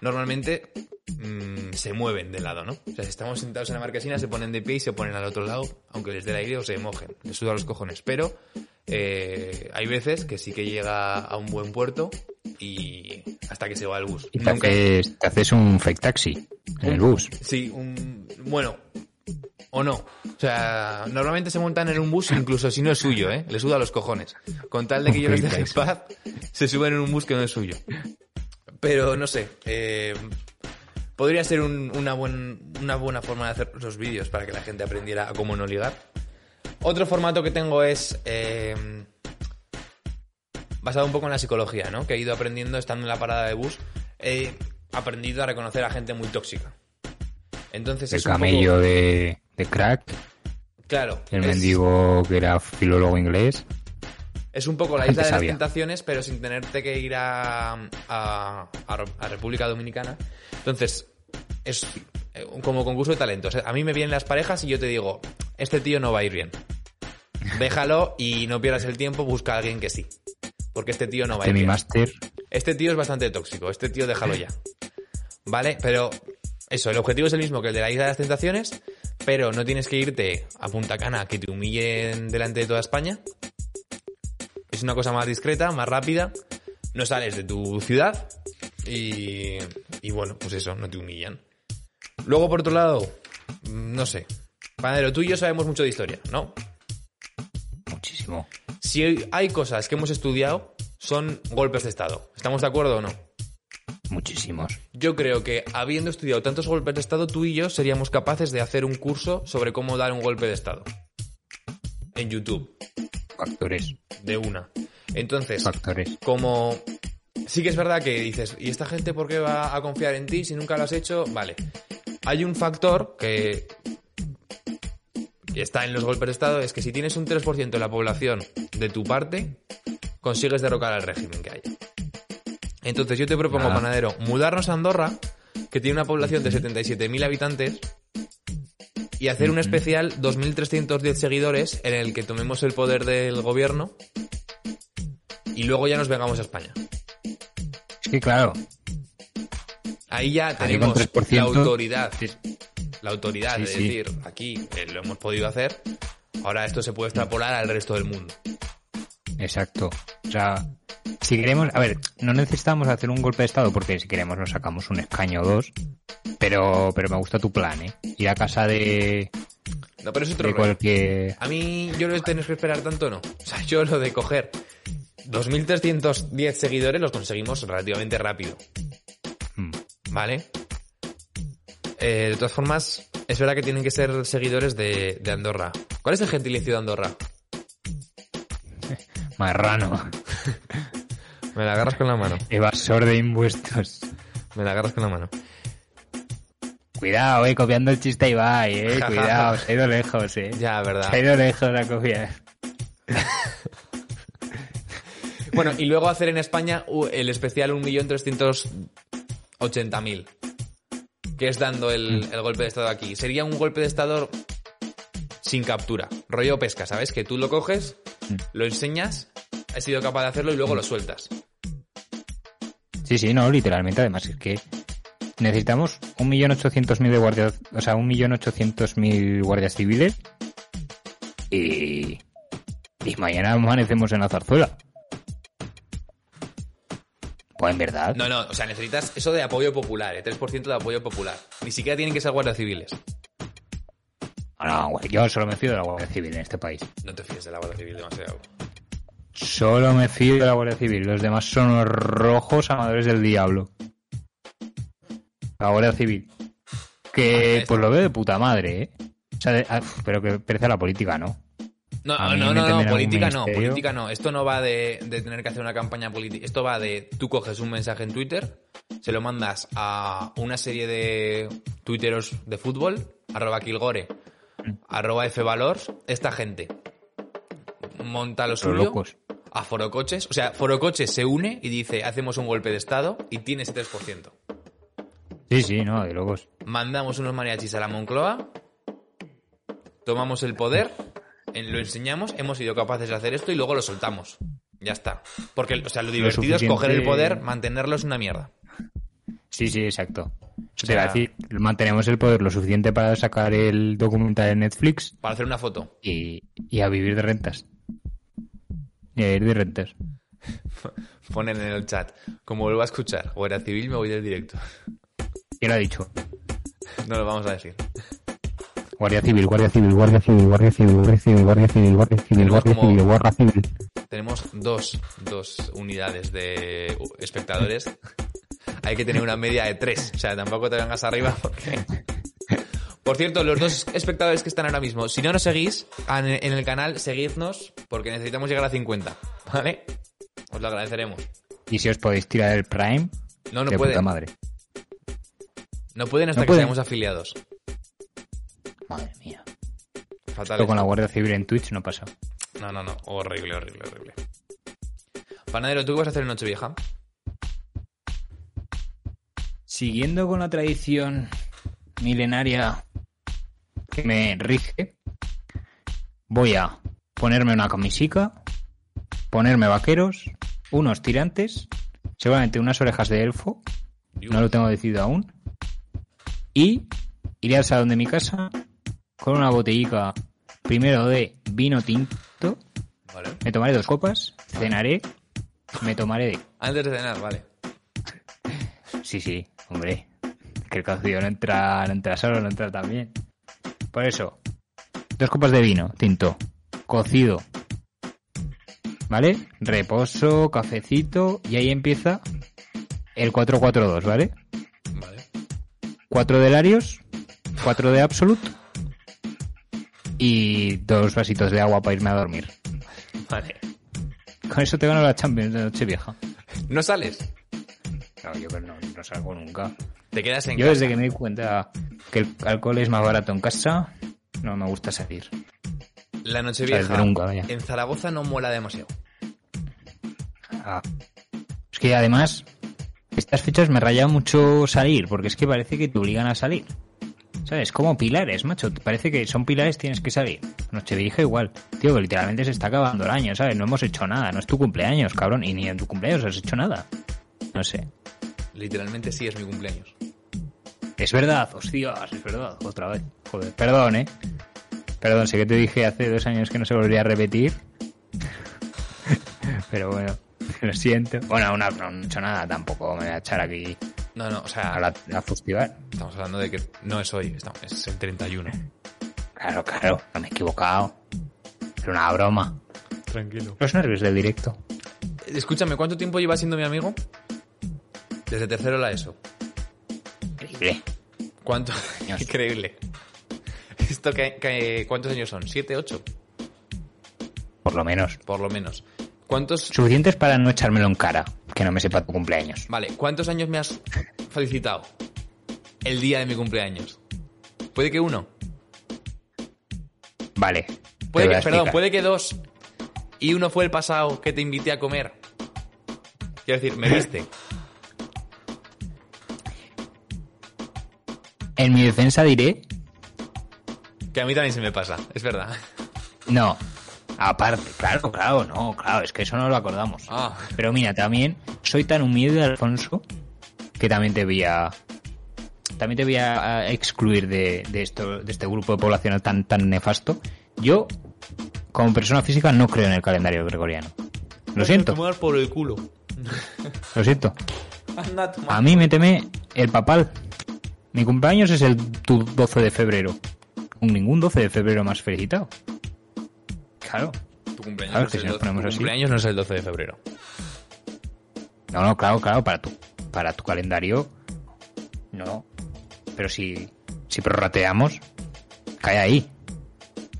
Normalmente mm, se mueven de lado, ¿no? O sea, si estamos sentados en la marquesina, se ponen de pie y se ponen al otro lado, aunque les dé el aire o se mojen. Les suda los cojones. Pero eh, hay veces que sí que llega a un buen puerto y hasta que se va el bus. Y te, Nunca- haces, te haces un fake taxi en el bus. Sí, un, bueno, o no. O sea, normalmente se montan en un bus incluso si no es suyo, ¿eh? Le suda los cojones. Con tal de que yo les deje en paz, se suben en un bus que no es suyo. Pero no sé, eh, podría ser un- una, buen- una buena forma de hacer los vídeos para que la gente aprendiera a cómo no ligar. Otro formato que tengo es eh, basado un poco en la psicología, ¿no? Que he ido aprendiendo estando en la parada de bus. He aprendido a reconocer a gente muy tóxica. Entonces El es un poco- camello de, de crack, Claro. el es- mendigo que era filólogo inglés. Es un poco la isla de las tentaciones, pero sin tenerte que ir a, a, a- República Dominicana. Entonces, es eh, como concurso de talentos. A mí me vienen las parejas y yo te digo, este tío no va a ir bien. Déjalo y no pierdas el tiempo, busca a alguien que sí. Porque este tío no va a ir bien. Master. Este tío es bastante tóxico, este tío déjalo ya. ¿Vale? Pero eso, el objetivo es el mismo que el de la isla de las tentaciones, pero no tienes que irte a Punta Cana que te humillen delante de toda España. Es una cosa más discreta, más rápida. No sales de tu ciudad y, y bueno, pues eso, no te humillan. Luego, por otro lado, mm, no sé. Panadero, tú y yo sabemos mucho de historia, ¿no? Muchísimo. Si hay cosas que hemos estudiado, son golpes de Estado. ¿Estamos de acuerdo o no? Muchísimos. Yo creo que habiendo estudiado tantos golpes de Estado, tú y yo seríamos capaces de hacer un curso sobre cómo dar un golpe de Estado. En YouTube, Factores. de una. Entonces, Factores. como sí que es verdad que dices, ¿y esta gente por qué va a confiar en ti si nunca lo has hecho? Vale. Hay un factor que, que está en los golpes de Estado, es que si tienes un 3% de la población de tu parte, consigues derrocar al régimen que haya. Entonces yo te propongo, Nada. panadero, mudarnos a Andorra, que tiene una población de 77.000 habitantes, y hacer un especial 2.310 seguidores en el que tomemos el poder del gobierno y luego ya nos vengamos a España. Es que claro, Ahí ya tenemos con 3%. la autoridad. La autoridad Sí, sí. decir, aquí eh, lo hemos podido hacer, ahora esto se puede extrapolar al resto del mundo. Exacto. O sea, si queremos, a ver, no necesitamos hacer un golpe de estado porque si queremos nos sacamos un escaño o dos. Pero, pero me gusta tu plan, ¿eh? Ir a casa de, No, pero es otro de cualquier... A mí, yo de tener que esperar tanto, no. O sea, yo lo de coger 2.310 seguidores los conseguimos relativamente rápido. Mm, ¿Vale? Eh, de todas formas, es verdad que tienen que ser seguidores de, de Andorra. ¿Cuál es el gentilicio de Andorra? Marrano. Me la agarras con la mano. Evasor de impuestos. Me la agarras con la mano. Cuidado, eh, copiando el chiste Ibai, eh. Cuidado, se ha ido lejos, eh. Ya, verdad. Se ha ido lejos la copia. Bueno, y luego hacer en España el especial 1.380.000. Que es dando el, el golpe de estado aquí. Sería un golpe de estado sin captura. Rollo pesca, ¿sabes? Que tú lo coges, lo enseñas, has sido capaz de hacerlo y luego lo sueltas. Sí, sí, no, literalmente. Además, es que necesitamos 1.800.000 de guardias, o sea, 1.800.000 guardias civiles y, y mañana amanecemos en la zarzuela. Pues en verdad. No, no, o sea, necesitas eso de apoyo popular, ¿eh? 3% de apoyo popular. Ni siquiera tienen que ser guardias civiles. No, yo solo me fío de la Guardia Civil en este país. No te fíes de la Guardia Civil demasiado. Solo me fío de la Guardia Civil. Los demás son unos rojos amadores del diablo. La Guardia Civil. Que Ah, pues lo veo de puta madre, ¿eh? O sea, de- ah, pero que perece a la política, ¿no? No, no, no, no, política no, política no. Esto no va de, de tener que hacer una campaña política. Esto va de tú coges un mensaje en Twitter, se lo mandas a una serie de tuiteros de fútbol, arroba Kilgore, arroba Fvalors, esta gente monta lo Los suyo locos. a Forocoches. O sea, Forocoches se une y dice, hacemos un golpe de estado y tiene ese 3%. Sí, sí, no, de locos. mandamos unos mariachis a la Moncloa, tomamos el poder, lo enseñamos, hemos sido capaces de hacer esto y luego lo soltamos. Ya está. Porque, o sea, lo divertido es coger el poder, mantenerlo es una mierda. Sí, sí, exacto. Eso O te iba a sea- decir, mantenemos el poder lo suficiente para sacar el documental de Netflix Para hacer una foto. y, y a vivir de rentas. Y a vivir de rentas. Ponen en el chat. Como vuelvo a escuchar, Guardia Civil, me voy del directo. ¿Quién lo ha dicho? No lo vamos a decir. Guardia Civil, Guardia Civil, Guardia Civil, Guardia Civil, Guardia Civil, Guardia Civil, Guardia Civil, Guardia Civil, Guardia Civil. Tenemos dos, dos unidades de espectadores. Hay que tener una media de tres. O sea, tampoco te vengas arriba porque... Por cierto, los dos espectadores que están ahora mismo, si no nos seguís en el canal, seguidnos porque necesitamos llegar a 50, ¿vale? Os lo agradeceremos. Y si os podéis tirar el Prime, No, no de pueden. puta madre. No pueden hasta No que pueden. seamos afiliados. Madre mía. Fatal. Esto con la. Guardia Civil en Twitch no pasa. No, no, no. Horrible, horrible, horrible. Panadero, ¿tú qué vas a hacer en Nochevieja? Siguiendo con la tradición milenaria que me rige, voy a ponerme una camisica, ponerme vaqueros, unos tirantes, seguramente unas orejas de elfo, no lo tengo decidido aún, y iré al salón de mi casa con una botellica primero de vino tinto, Vale. me tomaré dos copas, cenaré, me tomaré de Antes de cenar, vale. Sí, sí, hombre. Que el cocido no entra, no entra solo, no entra también. Por eso, dos copas de vino, tinto, cocido. ¿Vale? Reposo, cafecito, y ahí empieza el 442, ¿vale? Vale. Cuatro de Larios, cuatro de Absolute y dos vasitos de agua para irme a dormir. Vale. Con eso te gano la Champions de Nochevieja. ¿No sales? No, yo que no, no salgo nunca. Te quedas en Yo casa. desde que me di cuenta que el alcohol es más barato en casa, no me gusta salir. La nunca, vaya. en Zaragoza no mola demasiado. Ah. Es que además, estas fechas me raya mucho salir, porque es que parece que te obligan a salir. ¿Sabes? Como pilares, macho. Parece que son pilares, tienes que salir. Nochevieja igual. Tío, que literalmente se está acabando el año, ¿sabes? No hemos hecho nada. No es tu cumpleaños, cabrón. Y ni en tu cumpleaños has hecho nada. No sé. Literalmente sí es mi cumpleaños. Es verdad, hostias, es verdad. Otra vez. Joder, perdón, ¿eh? Perdón, sé que te dije hace dos años que no se volvería a repetir. Pero bueno, lo siento. Bueno, no, no he hecho nada tampoco. Me voy a echar aquí No, no, o sea, a la, a festival. estamos hablando de que no es hoy, estamos- es el 31. Claro, claro, no me he equivocado. Era una broma. Tranquilo. Los nervios del directo. Escúchame, ¿cuánto tiempo llevas siendo mi amigo? Desde tercero la ESO. Increíble. ¿Cuánto? Años. Increíble. ¿Esto que, que- cuántos años son? ¿Siete, ocho? Por lo menos. Por lo menos. ¿Cuántos, Suficientes para no echármelo en cara. Que no me sepa tu cumpleaños. vale, ¿cuántos años me has felicitado? El día de mi cumpleaños. Puede que uno. Vale. Puede que, perdón, puede que dos. Y uno fue el pasado que te invité a comer. Quiero decir, me viste. En mi defensa diré Que a mí también se me pasa, es verdad. No. Aparte, claro, claro, no, claro, es que eso no lo acordamos. Ah, Pero mira, también soy tan humilde, Alfonso, que también te voy a. También te voy a excluir de, de esto, de este grupo de población tan, tan nefasto. Yo, como persona física, no creo en el calendario gregoriano. Lo siento, tomar por el culo. lo siento. A mí méteme el papal. Mi cumpleaños es el tu 12 de febrero. Con ningún 12 de febrero más felicitado. Claro. Tu cumpleaños, Claro, no, que es si el nos 12, ponemos tu así. cumpleaños no es el 12 de febrero. No, no, claro, claro, para tu, para tu calendario, no. Pero si, si prorrateamos, cae ahí.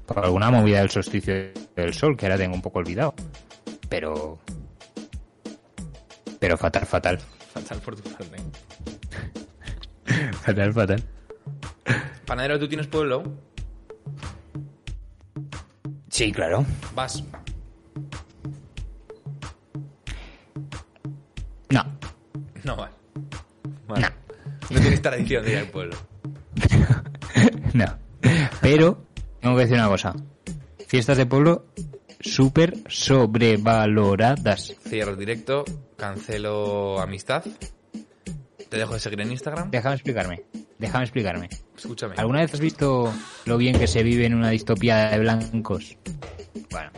Por alguna movida del solsticio del sol, que ahora tengo un poco olvidado. Pero... Pero fatal, fatal. Fatal por tu parte. Fatal, fatal. Panadero, ¿tú tienes pueblo? Sí, claro. Vas. No, No, vale. Vale. No tienes tradición de ir al pueblo. no. Pero, tengo que decir una cosa. Fiestas de pueblo súper sobrevaloradas. Cierro el directo, cancelo amistad. Te dejo de seguir en Instagram. Déjame explicarme. Déjame explicarme. Escúchame. ¿Alguna vez has visto lo bien que se vive en una distopía de blancos? Bueno,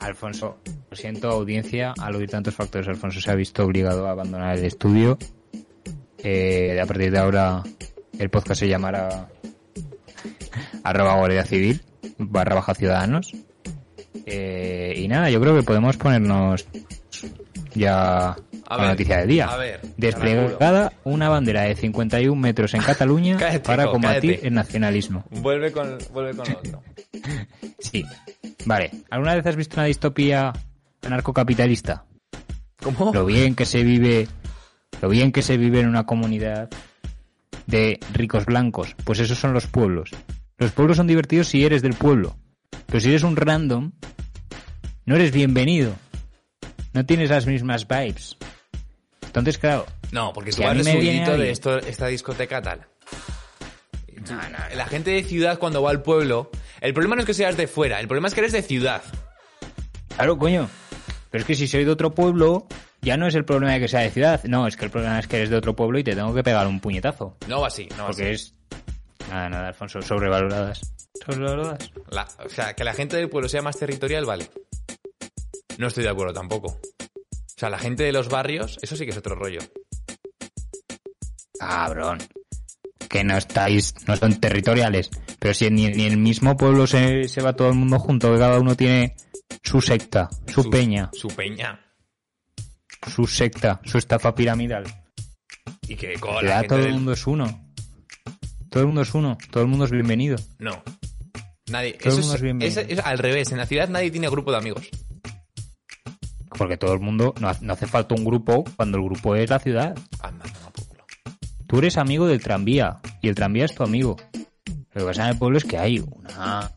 Alfonso, lo siento audiencia, al oír tantos factores, Alfonso se ha visto obligado a abandonar el estudio. Eh, a partir de ahora el podcast se llamará arroba guardia civil barra baja ciudadanos. Eh, y nada, yo creo que podemos ponernos ya A con la ver, noticia del día. a ver, Desplegada una bandera de 51 metros en Cataluña Cállate, para combatir cállate. el nacionalismo. Vuelve con, vuelve con lo otro. Sí. Vale. ¿Alguna vez has visto una distopía anarcocapitalista? ¿Cómo? Lo bien que se vive, lo bien que se vive en una comunidad de ricos blancos. Pues esos son los pueblos. Los pueblos son divertidos si eres del pueblo. Pero si eres un random, no eres bienvenido. No tienes las mismas vibes. Entonces, claro, No, porque tú vas de de esto, esta discoteca tal. La gente de ciudad cuando va al pueblo, el problema no es que seas de fuera, el problema es que eres de ciudad. Claro, coño. Pero es que si soy de otro pueblo, ya no es el problema de que sea de ciudad. No, es que el problema es que eres de otro pueblo y te tengo que pegar un puñetazo. No va así, no va Porque así. es... Nada, nada, Alfonso, sobrevaloradas. Sobrevaloradas. La- o sea, que la gente del pueblo sea más territorial, vale. No estoy de acuerdo tampoco. Sea, la gente de los barrios, eso sí que es otro rollo. Cabrón. Que no estáis, no son territoriales. Pero si ni, el mismo pueblo se, se va todo el mundo junto, que cada uno tiene su secta, su, peña, Su peña. su secta, su estafa piramidal. Y que con Que la ya gente todo el mundo es uno. Todo el mundo es uno, todo el mundo es bienvenido. No. Nadie. Todo el Eso mundo es, es bienvenido. es- es al revés. En la ciudad nadie tiene grupo de amigos. Porque todo el mundo, no, ha- no hace falta un grupo cuando el grupo es la ciudad. Anda. Tú eres amigo del tranvía y el tranvía es tu amigo. Lo que pasa en el pueblo es que hay una,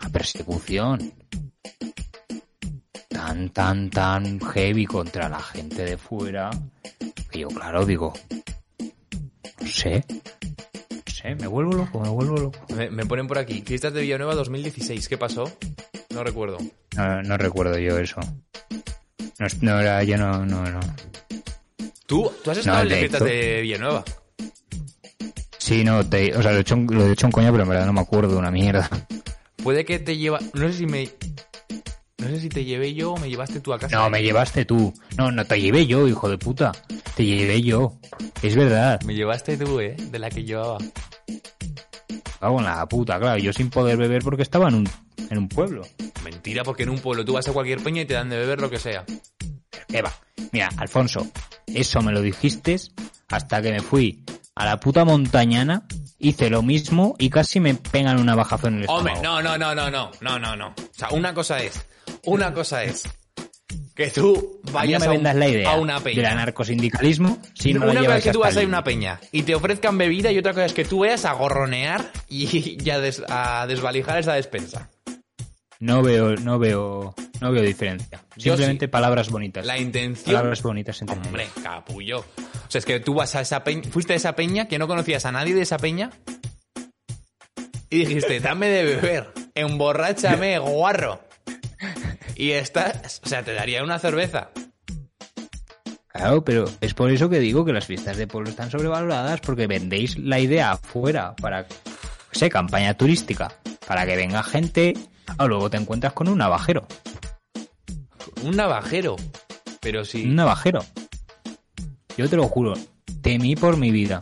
una persecución tan, tan, tan heavy contra la gente de fuera que yo, claro, digo, no sé, no sé, me vuelvo loco, me vuelvo loco. Me, me ponen por aquí. Fiestas de Villanueva 2016. ¿Qué pasó? No recuerdo. No, no recuerdo yo eso. No, no era, yo no, no, no. ¿Tú, tú has estado No, en las de Villanueva? Sí, no, te- o sea, lo he, hecho, un- lo he hecho en coña, pero en verdad no me acuerdo una mierda. Puede que te lleva... No sé si me... No sé si te llevé yo o me llevaste tú a casa. No, me llevaste tú. No, no te llevé yo, hijo de puta. Te llevé yo. Es verdad. Me llevaste tú, ¿eh? De la que llevaba. Cago en la puta, claro. Yo sin poder beber porque estaba en un, en un pueblo. Mentira, porque en un pueblo tú vas a cualquier peña y te dan de beber lo que sea. ¿Qué va? Mira, Alfonso, eso me lo dijiste hasta que me fui a la puta montañana, hice lo mismo y casi me pegan una bajazón en el Hombre, estómago. no, no, no, no, no, no, no, no. O sea, una cosa es, una cosa es que tú A vayas me a, un- vendas la idea a una del peña. anarcosindicalismo si no una cosa es que tú vas a el una límite. peña y te ofrezcan bebida y otra cosa es que tú vayas a gorronear y, y a, des- a desvalijar esa despensa. No veo, no veo, no veo diferencia. Yo Simplemente sí. palabras bonitas. La intención... Palabras bonitas entre Hombre, capullo. O sea, es que tú vas a esa peña, fuiste a esa peña que no conocías a nadie de esa peña y dijiste, dame de beber, emborráchame, guarro. Y estás, o sea, te daría una cerveza. Claro, pero es por eso que digo que las fiestas de pueblo están sobrevaloradas porque vendéis la idea afuera para, no sé, campaña turística, para que venga gente, o luego te encuentras con un navajero. Un navajero. Pero sí. Un navajero. Yo te lo juro, temí por mi vida.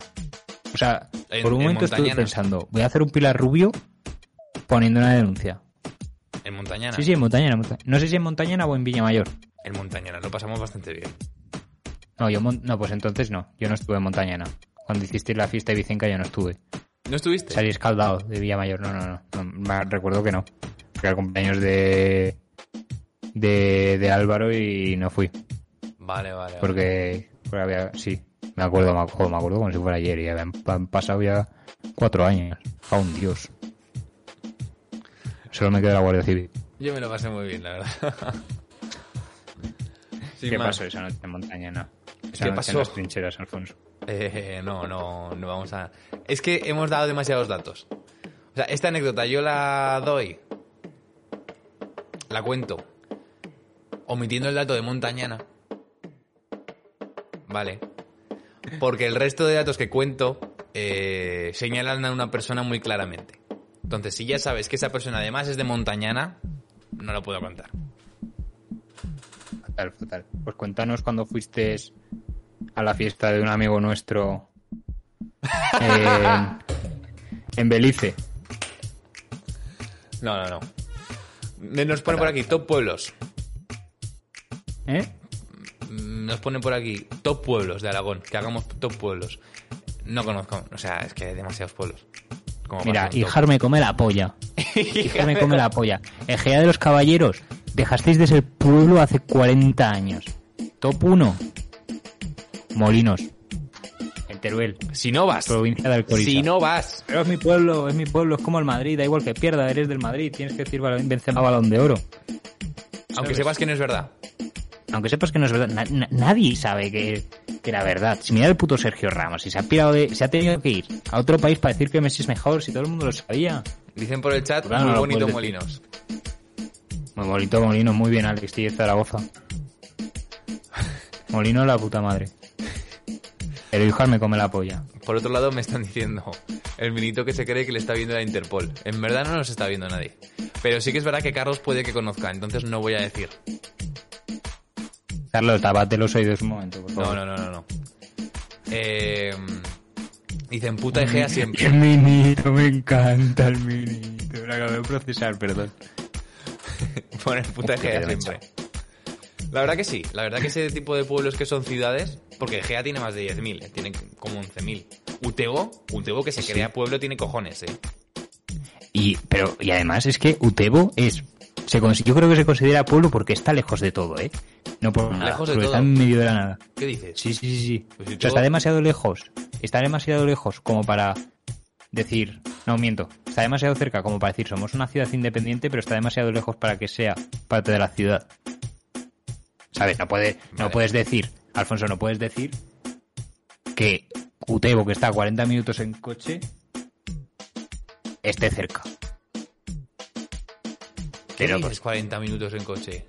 O sea, En- por un en momento estuve pensando, voy a hacer un pilar rubio poniendo una denuncia. En Montañana. Sí, sí, en Montañana. en No sé si en Montañana o en Villamayor. En Montañana, lo pasamos bastante bien. No, yo no, pues entonces no. Yo no estuve en Montañana. Cuando hicisteis la fiesta de Vicenca yo no estuve. ¿No estuviste? Salí escaldado de Villamayor. No, no, no. no recuerdo que no. Porque era el cumpleaños de, de, de Álvaro y no fui. Vale, vale. vale. Porque, porque había, sí, me acuerdo, me acuerdo, me acuerdo como si fuera ayer y habían han pasado ya cuatro años. A un dios. Solo me queda la Guardia Civil. Yo me lo pasé muy bien, la verdad. Sin ¿Qué más. pasó esa noche en Montañana? Esa ¿Qué noche pasó? en las trincheras, Alfonso. Eh, no, no, no vamos a... Es que hemos dado demasiados datos. O sea, esta anécdota yo la doy, la cuento, omitiendo el dato de Montañana. Vale. Porque el resto de datos que cuento eh, señalan a una persona muy claramente. Entonces, si ya sabes que esa persona además es de Montañana, no lo puedo contar. Fatal, fatal. Pues cuéntanos cuando fuiste a la fiesta de un amigo nuestro en, en Belice. No, no, no. Nos pone por aquí, top pueblos. ¿Eh? Nos pone por aquí top pueblos de Aragón, que hagamos top pueblos. No conozco, o sea, es que hay demasiados pueblos. como Mira, hacer un top. Hijar me come la polla. Hijar me come la polla. Egea de los Caballeros. Dejasteis de ser pueblo hace 40 años. Top 1. Molinos. Teruel. Si no vas, Provincia de Alcoriza. si no vas, Pero es mi pueblo, es mi pueblo, es como el Madrid, da igual que pierda, eres del Madrid, tienes que decir Benzema balón de oro. aunque sepas que no es verdad. Aunque sepas que no es verdad, na- na- nadie sabe que, que era verdad. Si mira el puto Sergio Ramos, si se ha pirado de, se ha tenido que ir a otro país para decir que Messi es mejor, si todo el mundo lo sabía. Dicen por el chat, Claro, muy no bonito Molinos. Muy bonito Molino, muy bien Alex, y Zaragoza. Molino la puta madre. El hijo me come la polla. Por otro lado, me están diciendo el minito que se cree que le está viendo la Interpol. En verdad no nos está viendo nadie. Pero sí que es verdad que Carlos puede que conozca, entonces no voy a decir. Carlos, tapate los oídos un momento, por No, favor. no, no, no. no. Eh, dicen puta Egea siempre. El minito, me encanta el minito. Lo acabo de procesar, perdón. Poner puta Egea siempre. La verdad que sí, la verdad que ese tipo de pueblos que son ciudades, porque Egea tiene más de 10.000, eh, tiene como 11.000. Utebo, Utebo que se Sí. crea pueblo tiene cojones, eh. Y, pero, y además es que Utebo es. Se, yo creo que se considera pueblo porque está lejos de todo, ¿eh? No por nada. Lejos de porque todo. está en medio de la nada. ¿Qué dices? Sí, sí, sí. sí. Pues si O sea, está demasiado lejos. Está demasiado lejos como para decir. No, miento. Está demasiado cerca como para decir somos una ciudad independiente, pero está demasiado lejos para que sea parte de la ciudad. ¿Sabes? No, puede, no Vale. puedes decir, Alfonso, no puedes decir que Utebo, que está a 40 minutos en coche, esté cerca. ¿Qué Pero, dices 40 minutos en coche?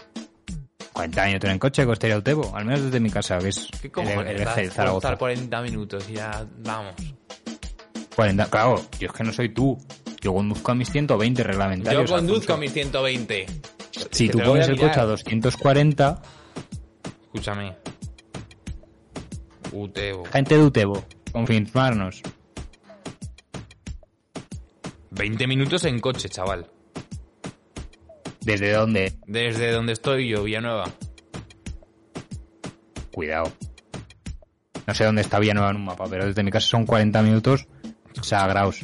40 minutos en coche costaría Utebo, al menos desde mi casa, que es ¿Qué el, eje de a Zaragoza. estar 40 minutos y ya vamos. 40, claro, yo es que no soy tú. Yo conduzco a mis 120 Yo reglamentarios. conduzco a Alfonso. mis 120. Si tú pones a el coche a mirar. 240, Escúchame. Utebo. gente de Utebo, confirmarnos. 20 minutos en coche, chaval. ¿Desde dónde? Desde donde estoy yo, Villanueva. Cuidado. No sé dónde está Villanueva en un mapa, pero desde mi casa son 40 minutos sagrados.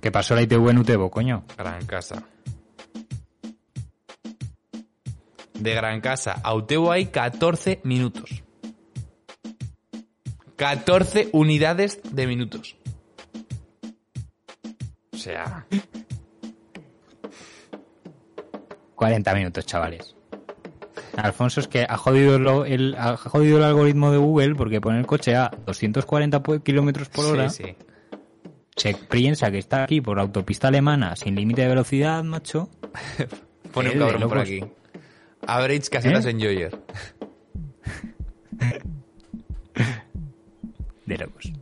¿Qué pasó la ITV en Utebo, coño? Gran Casa. De Gran Casa a Utebo hay 14 minutos. 14 unidades de minutos. O sea, 40 minutos, chavales. Alfonso es que ha jodido, lo- el, ha jodido el algoritmo de Google porque pone el coche a 240 pu- kilómetros por hora. sí, sí. Se piensa que está aquí por autopista alemana sin límite de velocidad, macho. Pone un cabrón por aquí. Average casetas ¿Eh? en Joyer. De locos.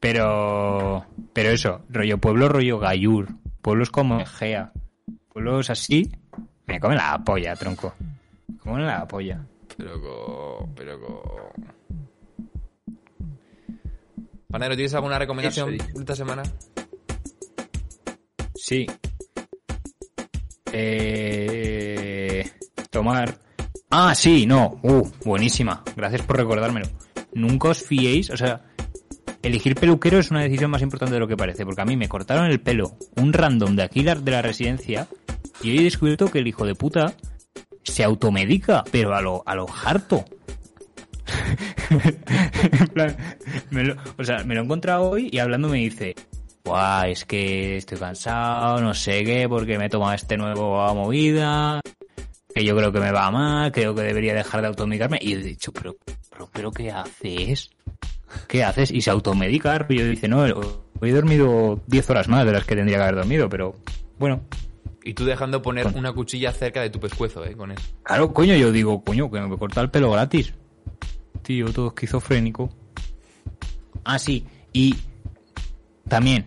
Pero, pero eso, rollo pueblo, rollo Gayur. Pueblos como Egea. Pueblos así, me comen la polla, tronco. Me comen la polla. Pero co... Pero co... Panero, ¿tienes alguna recomendación Eso esta semana? Sí. Eh, tomar. Ah, sí, no. Uh, buenísima. Gracias por recordármelo. Nunca os fiéis, o sea, elegir peluquero es una decisión más importante de lo que parece, porque a mí me cortaron el pelo un random de aquí de la residencia y hoy he descubierto que el hijo de puta se automedica, pero a lo, a lo harto. En plan, o sea, me lo he encontrado hoy y hablando me dice, Buah, es que estoy cansado, no sé qué, porque me he tomado este nuevo movida, que yo creo que me va mal, creo que debería dejar de automedicarme. Y he dicho, pero, pero, pero ¿qué haces? ¿Qué haces? Y se automedica. Y yo dice, no, hoy he dormido 10 horas más de las que tendría que haber dormido, pero bueno. Y tú dejando poner Con- una cuchilla cerca de tu pescuezo, ¿eh? Con eso. Claro, coño, yo digo, coño, que me corta el pelo gratis. Tío, todo esquizofrénico. Ah, sí. Y también,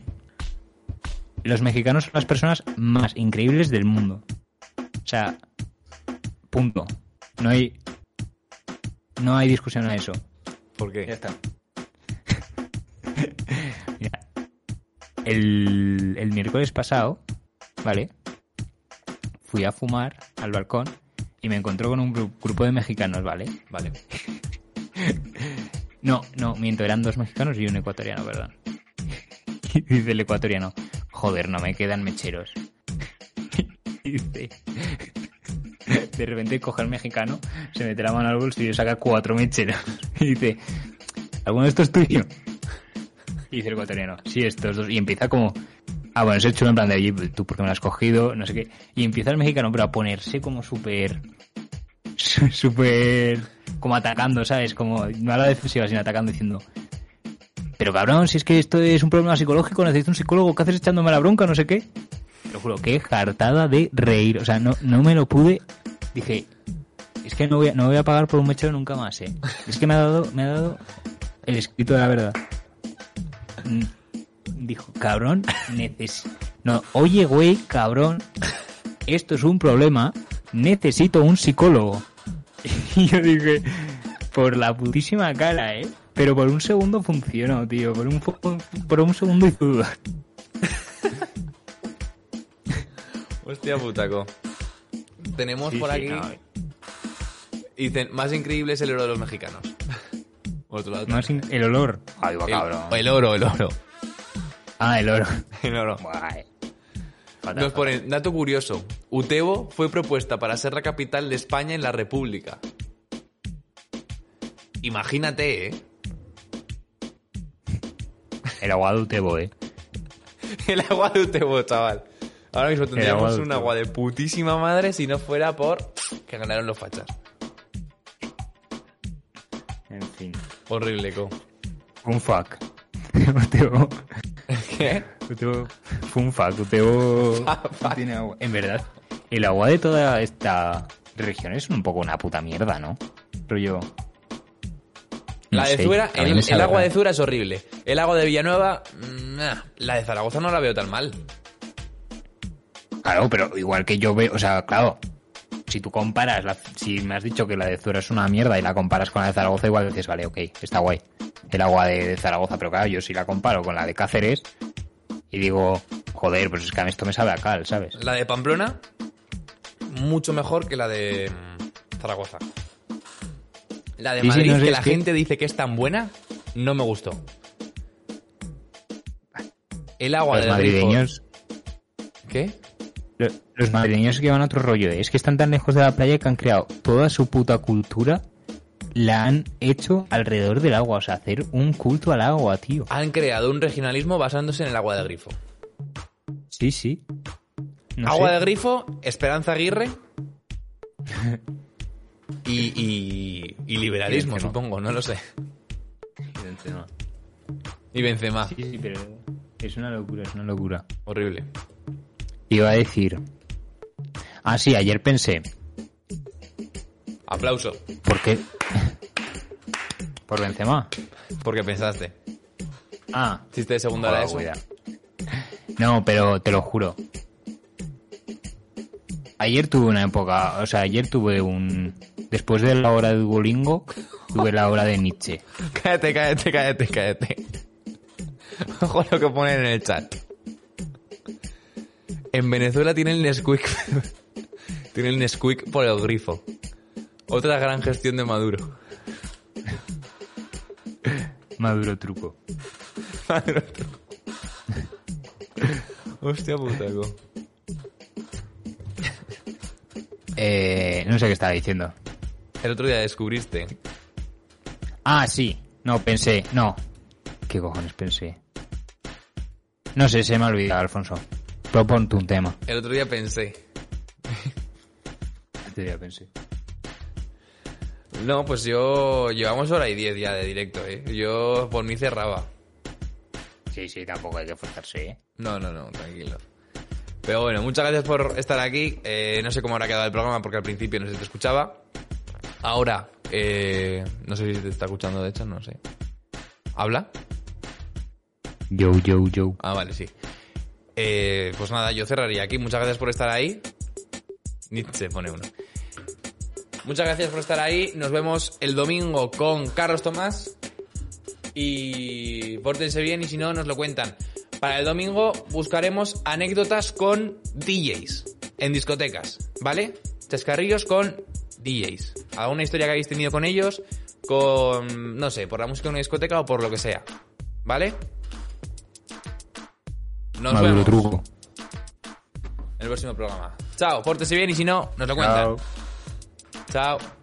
los mexicanos son las personas más increíbles del mundo. O sea, punto. No hay, no hay discusión a eso. ¿Por qué? Ya está. Mira, el, el miércoles pasado, ¿vale? Fui a fumar al balcón y me encontró con un gru- grupo de mexicanos, ¿vale? Vale. No, no, miento, eran dos mexicanos y un ecuatoriano, perdón. Y dice el ecuatoriano, joder, no me quedan mecheros. Y dice, de repente coge el mexicano, se mete la mano al bolsillo y saca cuatro mecheros. Y dice, ¿alguno de estos es tuyo? Y dice el ecuatoriano, sí, estos dos. Y empieza como, ah, bueno, ese chulo en plan de, oye, tú por qué me lo has cogido, no sé qué. Y empieza el mexicano, pero a ponerse como súper, súper, como atacando, ¿sabes? Como, no a la defensiva, sino atacando diciendo, pero cabrón, si es que esto es un problema psicológico, necesito un psicólogo, ¿qué haces echándome la bronca? No sé qué. Lo juro, qué jartada de reír. O sea, no, no me lo pude. Dije, es que no voy, a, no voy a pagar por un mechero nunca más, eh. Es que me ha dado, me ha dado el escrito de la verdad. Mm, Dijo, cabrón, neces... No, oye, güey, cabrón, esto es un problema, necesito un psicólogo. Y yo dije, por la putísima cara, ¿eh? Pero por un segundo funcionó, tío. Por un, por un segundo hizo dudar. Hostia putaco. Tenemos Sí, por sí, aquí. no, Dicen, más increíble es el oro de los mexicanos. Otro lado. más el olor. Ay, va, el, cabrón. el oro, el oro. Ah, el oro. El oro. Eh. Nos ponen, dato curioso. Utebo fue propuesta para ser la capital de España en la República. Imagínate, ¿eh? El agua de Utebo, eh. El agua de Utebo, chaval. Ahora mismo tendríamos un agua de putísima madre si no fuera por que ganaron los fachas. En fin. Horrible, co. Un fuck. ¿Qué? Fue un fuck. Utebo. no tiene agua. En verdad, el agua de toda esta región es un poco una puta mierda, ¿no? Rollo. La no de sé, Zuera, a mí el, el agua de. Zuera es horrible. El agua de Villanueva, nah. la de Zaragoza no la veo tan mal. Claro, pero igual que yo veo, o sea, claro, si tú comparas, la- si me has dicho que la de Zuera es una mierda y la comparas con la de Zaragoza, igual dices, vale, ok, está guay, el agua de, de Zaragoza, pero claro, yo si la comparo con la de Cáceres y digo, joder, pues es que a mí esto me sabe a cal, ¿sabes? La de Pamplona, mucho mejor que la de mm, Zaragoza. La de Madrid, no que la que- gente dice que es tan buena, no me gustó. El agua Los del madrileños, ¿Qué? Lo- los madrileños que van a otro rollo, ¿eh? es que están tan lejos de la playa que han creado toda su puta cultura, la han hecho alrededor del agua, o sea, hacer un culto al agua, tío. Han creado un regionalismo basándose en el agua del grifo. Sí, sí. No agua sé. de grifo, Esperanza Aguirre y, y, y liberalismo, Y Benzema. supongo, no lo sé. Y Benzema, Sí, sí, pero es una locura, es una locura. horrible. Iba a decir. Ah, sí, ayer pensé. Aplauso, ¿Por qué? Por Benzema. porque pensaste. Ah, de segunda joder, eso. No, pero te lo juro. Ayer tuve una época, o sea, ayer tuve un... Después de la hora de Duolingo, tuve la hora de Nietzsche. Cállate, cállate, cállate, cállate. Ojo lo que ponen en el chat. En Venezuela tiene el Nesquik. tiene el Nesquik por el grifo. Otra gran gestión de Maduro. Maduro truco. Hostia putaco. Eh, no sé qué estaba diciendo. El otro día descubriste. Ah, sí. No, pensé. No. ¿Qué cojones pensé? No sé, se me ha olvidado, Alfonso. Proponte un tema. El otro día pensé. Este día pensé. No, pues yo. Llevamos hora y diez ya de directo, eh. Yo por mí cerraba. Sí, sí, tampoco hay que forzarse, ¿eh? No, no, no, tranquilo. Pero bueno, muchas gracias por estar aquí. Eh, no sé cómo habrá quedado el programa porque al principio no se te escuchaba. Ahora, eh, no sé si te está escuchando, de hecho, no sé. ¿Habla? Yo, yo, yo. Ah, vale, sí. Eh, pues nada, yo cerraría aquí. Muchas gracias por estar ahí. Nietzsche pone uno. Muchas gracias por estar ahí. Nos vemos el domingo con Carlos Tomás. Y pórtense bien y si no, nos lo cuentan. Para el domingo buscaremos anécdotas con DJs en discotecas, ¿vale? Chascarrillos con DJs. Alguna historia que habéis tenido con ellos, con, no sé, por la música de una discoteca o por lo que sea. ¿Vale? Nos Maduro vemos truco. en el próximo programa. Chao, pórtese bien y si no, nos lo cuentan. Chao. Chao.